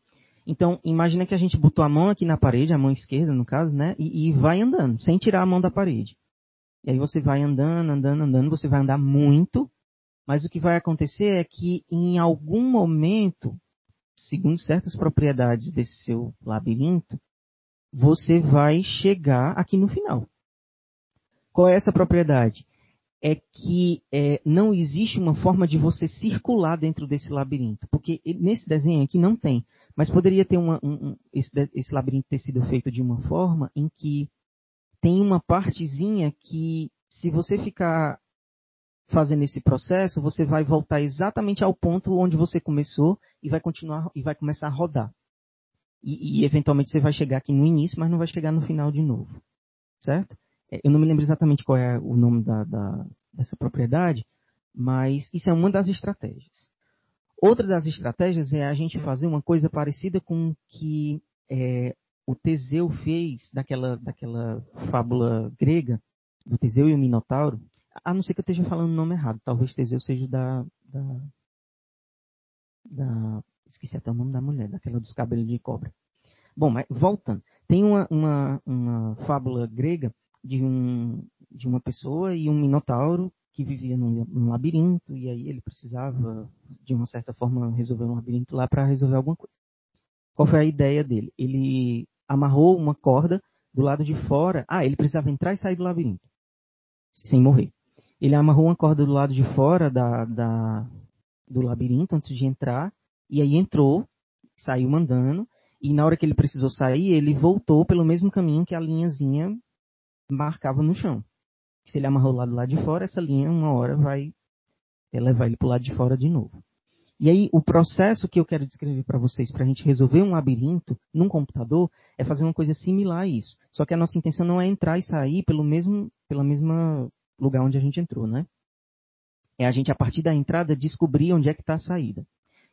Então, imagina que a gente botou a mão aqui na parede, a mão esquerda no caso, né? E, e vai andando, sem tirar a mão da parede. E aí você vai andando, andando, andando, você vai andar muito mas o que vai acontecer é que em algum momento, segundo certas propriedades desse seu labirinto, você vai chegar aqui no final. Qual é essa propriedade? É que é, não existe uma forma de você circular dentro desse labirinto. Porque nesse desenho aqui não tem. Mas poderia ter uma, um, um, esse, esse labirinto ter sido feito de uma forma em que tem uma partezinha que, se você ficar fazendo esse processo, você vai voltar exatamente ao ponto onde você começou e vai continuar e vai começar a rodar. E, e eventualmente você vai chegar aqui no início, mas não vai chegar no final de novo. Certo? É, eu não me lembro exatamente qual é o nome da, da, dessa propriedade, mas isso é uma das estratégias. Outra das estratégias é a gente fazer uma coisa parecida com o que é, o Teseu fez daquela, daquela fábula grega, do Teseu e o Minotauro, a não ser que eu esteja falando o nome errado. Talvez Teseu seja da, da, da. Esqueci até o nome da mulher, daquela dos cabelos de cobra. Bom, mas voltando. Tem uma, uma, uma fábula grega de, um, de uma pessoa e um minotauro que vivia num, num, labirinto e aí ele precisava, de uma certa forma, resolver um labirinto lá para resolver alguma coisa. Qual foi a ideia dele? Ele amarrou uma corda do lado de fora. Ah, ele precisava entrar e sair do labirinto sem morrer ele amarrou uma corda do lado de fora da, da, do labirinto antes de entrar, e aí entrou, saiu mandando, e na hora que ele precisou sair, ele voltou pelo mesmo caminho que a linhazinha marcava no chão. Se ele amarrou lá do lado de fora, essa linha uma hora vai levar ele para o lado de fora de novo. E aí, o processo que eu quero descrever para vocês, para a gente resolver um labirinto num computador, é fazer uma coisa similar a isso. Só que a nossa intenção não é entrar e sair pelo mesmo, pela mesma lugar onde a gente entrou, né? É a gente, a partir da entrada, descobrir onde é que está a saída.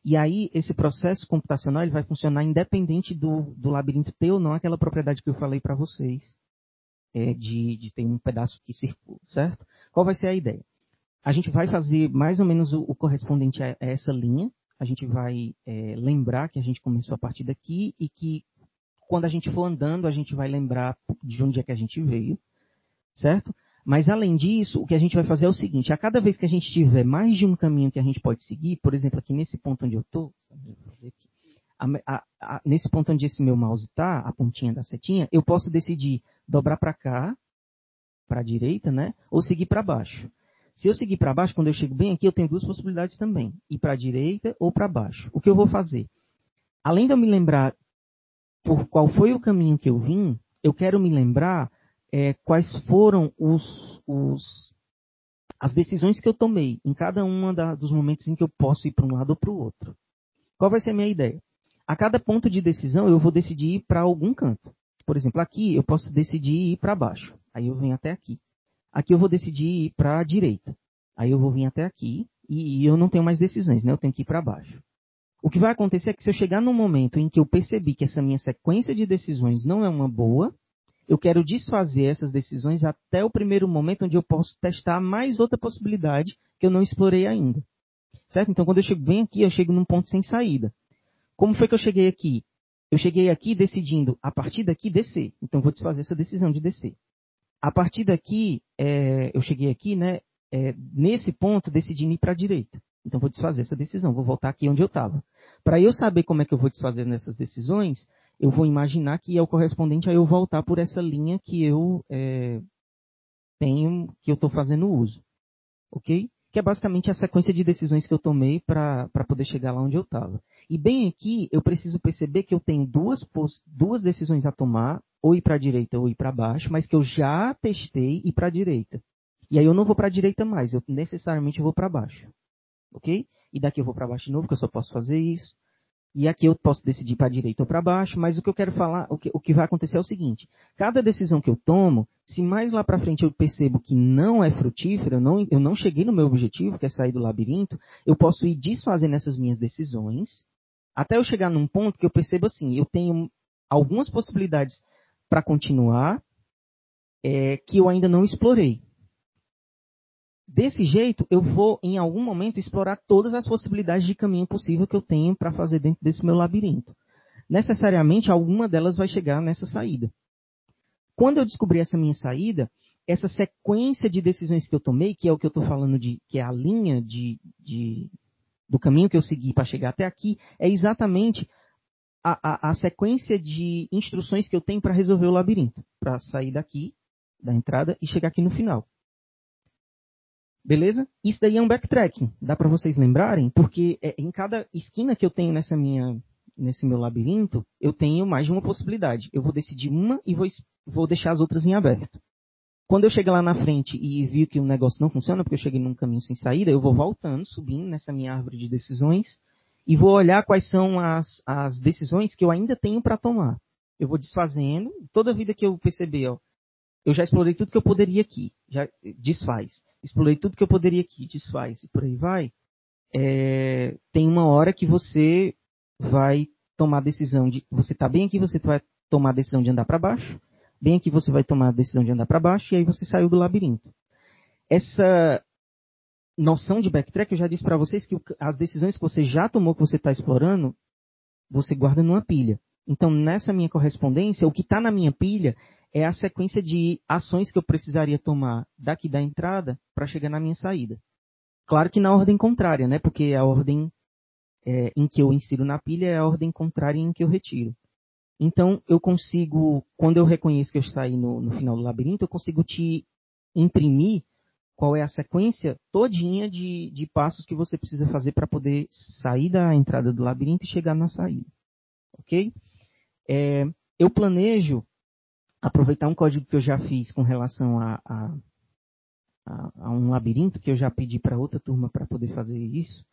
E aí, esse processo computacional ele vai funcionar independente do, do labirinto ter ou não aquela propriedade que eu falei para vocês, é, de, de ter um pedaço que circula, certo? Qual vai ser a ideia? A gente vai fazer mais ou menos o, o correspondente a, a, essa linha. A gente vai é, lembrar que a gente começou a partir daqui e que quando a gente for andando, a gente vai lembrar de onde é que a gente veio, certo? Mas além disso, o que a gente vai fazer é o seguinte: a cada vez que a gente tiver mais de um caminho que a gente pode seguir, por exemplo, aqui nesse ponto onde eu estou, nesse ponto onde esse meu mouse está, a pontinha da setinha, eu posso decidir dobrar para cá, para a direita, né? Ou seguir para baixo. Se eu seguir para baixo, quando eu chego bem aqui, eu tenho duas possibilidades também: ir para a direita ou para baixo. O que eu vou fazer? Além de eu me lembrar por qual foi o caminho que eu vim, eu quero me lembrar é, quais foram os, os, as decisões que eu tomei em cada um dos momentos em que eu posso ir para um lado ou para o outro. Qual vai ser a minha ideia? A cada ponto de decisão eu vou decidir ir para algum canto. Por exemplo, aqui eu posso decidir ir para baixo. Aí eu venho até aqui. Aqui eu vou decidir ir para a direita. Aí eu vou vir até aqui e, eu não tenho mais decisões, né? Eu tenho que ir para baixo. O que vai acontecer é que se eu chegar num momento em que eu percebi que essa minha sequência de decisões não é uma boa, eu quero desfazer essas decisões até o primeiro momento onde eu posso testar mais outra possibilidade que eu não explorei ainda. Certo? Então, quando eu chego bem aqui, eu chego num ponto sem saída. Como foi que eu cheguei aqui? Eu cheguei aqui decidindo, a partir daqui, descer. Então, vou desfazer essa decisão de descer. A partir daqui, é, eu cheguei aqui, né? É, nesse ponto, decidindo ir para a direita. Então, vou desfazer essa decisão. Vou voltar aqui onde eu estava. Para eu saber como é que eu vou desfazer nessas decisões, eu vou imaginar que é o correspondente a eu voltar por essa linha que eu é, tenho, que eu estou fazendo uso. Ok? Que é basicamente a sequência de decisões que eu tomei para poder chegar lá onde eu estava. E bem aqui, eu preciso perceber que eu tenho duas, duas decisões a tomar, ou ir para a direita ou ir para baixo, mas que eu já testei ir para a direita. E aí eu não vou para a direita mais, eu necessariamente vou para baixo. Ok? E daqui eu vou para baixo de novo, que eu só posso fazer isso. E aqui eu posso decidir para a direita ou para baixo, mas o que eu quero falar, o que, o que vai acontecer é o seguinte: cada decisão que eu tomo, se mais lá para frente eu percebo que não é frutífera, eu não, eu não cheguei no meu objetivo, que é sair do labirinto, eu posso ir desfazendo essas minhas decisões, até eu chegar num ponto que eu percebo assim, eu tenho algumas possibilidades para continuar é, que eu ainda não explorei. Desse jeito, eu vou, em algum momento, explorar todas as possibilidades de caminho possível que eu tenho para fazer dentro desse meu labirinto. Necessariamente, alguma delas vai chegar nessa saída. Quando eu descobri essa minha saída, essa sequência de decisões que eu tomei, que é o que eu estou falando de, que é a linha de, de, do caminho que eu segui para chegar até aqui, é exatamente a, a, a sequência de instruções que eu tenho para resolver o labirinto, para sair daqui, da entrada, e chegar aqui no final. Beleza? Isso daí é um backtracking. Dá para vocês lembrarem? Porque é, em cada esquina que eu tenho nessa minha, nesse meu labirinto, eu tenho mais de uma possibilidade. Eu vou decidir uma e vou, vou deixar as outras em aberto. quando eu chego lá na frente e vi que o negócio não funciona, porque eu cheguei num caminho sem saída, eu vou voltando, subindo nessa minha árvore de decisões e vou olhar quais são as, as decisões que eu ainda tenho para tomar. Eu vou desfazendo, toda vida que eu perceber, ó, eu já explorei tudo que eu poderia aqui, já desfaz. Explorei tudo que eu poderia aqui, desfaz, e por aí vai. É, tem uma hora que você vai tomar a decisão de. Você está bem aqui, você vai tomar a decisão de andar para baixo. Bem aqui você vai tomar a decisão de andar para baixo e aí você saiu do labirinto. Essa noção de backtrack, eu já disse para vocês que as decisões que você já tomou, que você está explorando, você guarda numa pilha. Então, nessa minha correspondência, o que está na minha pilha é a sequência de ações que eu precisaria tomar daqui da entrada para chegar na minha saída. Claro que na ordem contrária, né? Porque a ordem é, em que eu insiro na pilha é a ordem contrária em que eu retiro. Então, eu consigo, quando eu reconheço que eu saí no, no final do labirinto, eu consigo te imprimir qual é a sequência todinha de, de passos que você precisa fazer para poder sair da entrada do labirinto e chegar na saída. Ok? É, eu planejo aproveitar um código que eu já fiz com relação a, a, a, a um labirinto, que eu já pedi para outra turma para poder fazer isso,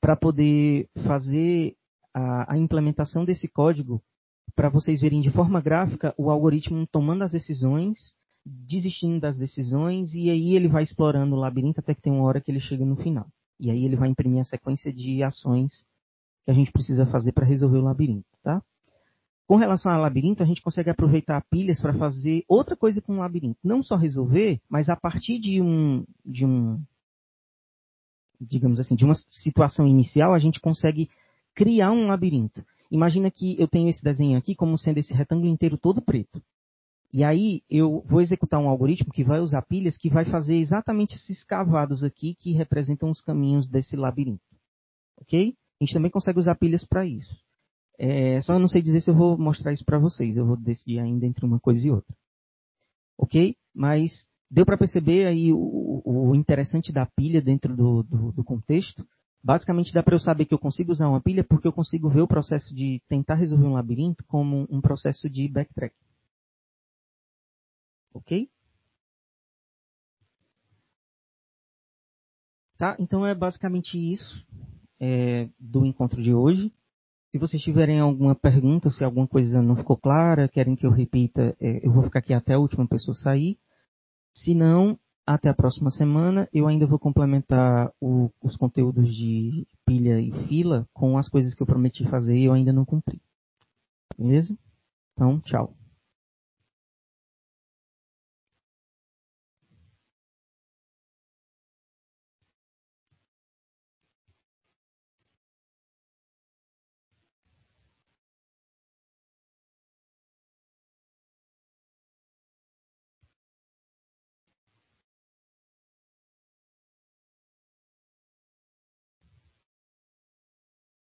para poder fazer a, a implementação desse código para vocês verem de forma gráfica o algoritmo tomando as decisões, desistindo das decisões, e aí ele vai explorando o labirinto até que tem uma hora que ele chega no final. E aí ele vai imprimir a sequência de ações que a gente precisa fazer para resolver o labirinto, tá? Com relação ao labirinto, a gente consegue aproveitar pilhas para fazer outra coisa com o labirinto. Não só resolver, mas a partir de um, de um, digamos assim, de uma situação inicial, a gente consegue criar um labirinto. Imagina que eu tenho esse desenho aqui como sendo esse retângulo inteiro todo preto. E aí eu vou executar um algoritmo que vai usar pilhas que vai fazer exatamente esses cavados aqui que representam os caminhos desse labirinto. Ok? A gente também consegue usar pilhas para isso. É, só não sei dizer se eu vou mostrar isso para vocês. Eu vou decidir ainda entre uma coisa e outra. Ok? Mas deu para perceber aí o, o, interessante da pilha dentro do, do, do contexto. Basicamente dá para eu saber que eu consigo usar uma pilha porque eu consigo ver o processo de tentar resolver um labirinto como um processo de backtrack. Ok? Tá? Então é basicamente isso é, do encontro de hoje. Se vocês tiverem alguma pergunta, se alguma coisa não ficou clara, querem que eu repita, é, eu vou ficar aqui até a última pessoa sair. Se não, até a próxima semana. Eu ainda vou complementar o, os conteúdos de pilha e fila com as coisas que eu prometi fazer e eu ainda não cumpri. Beleza? Então, tchau.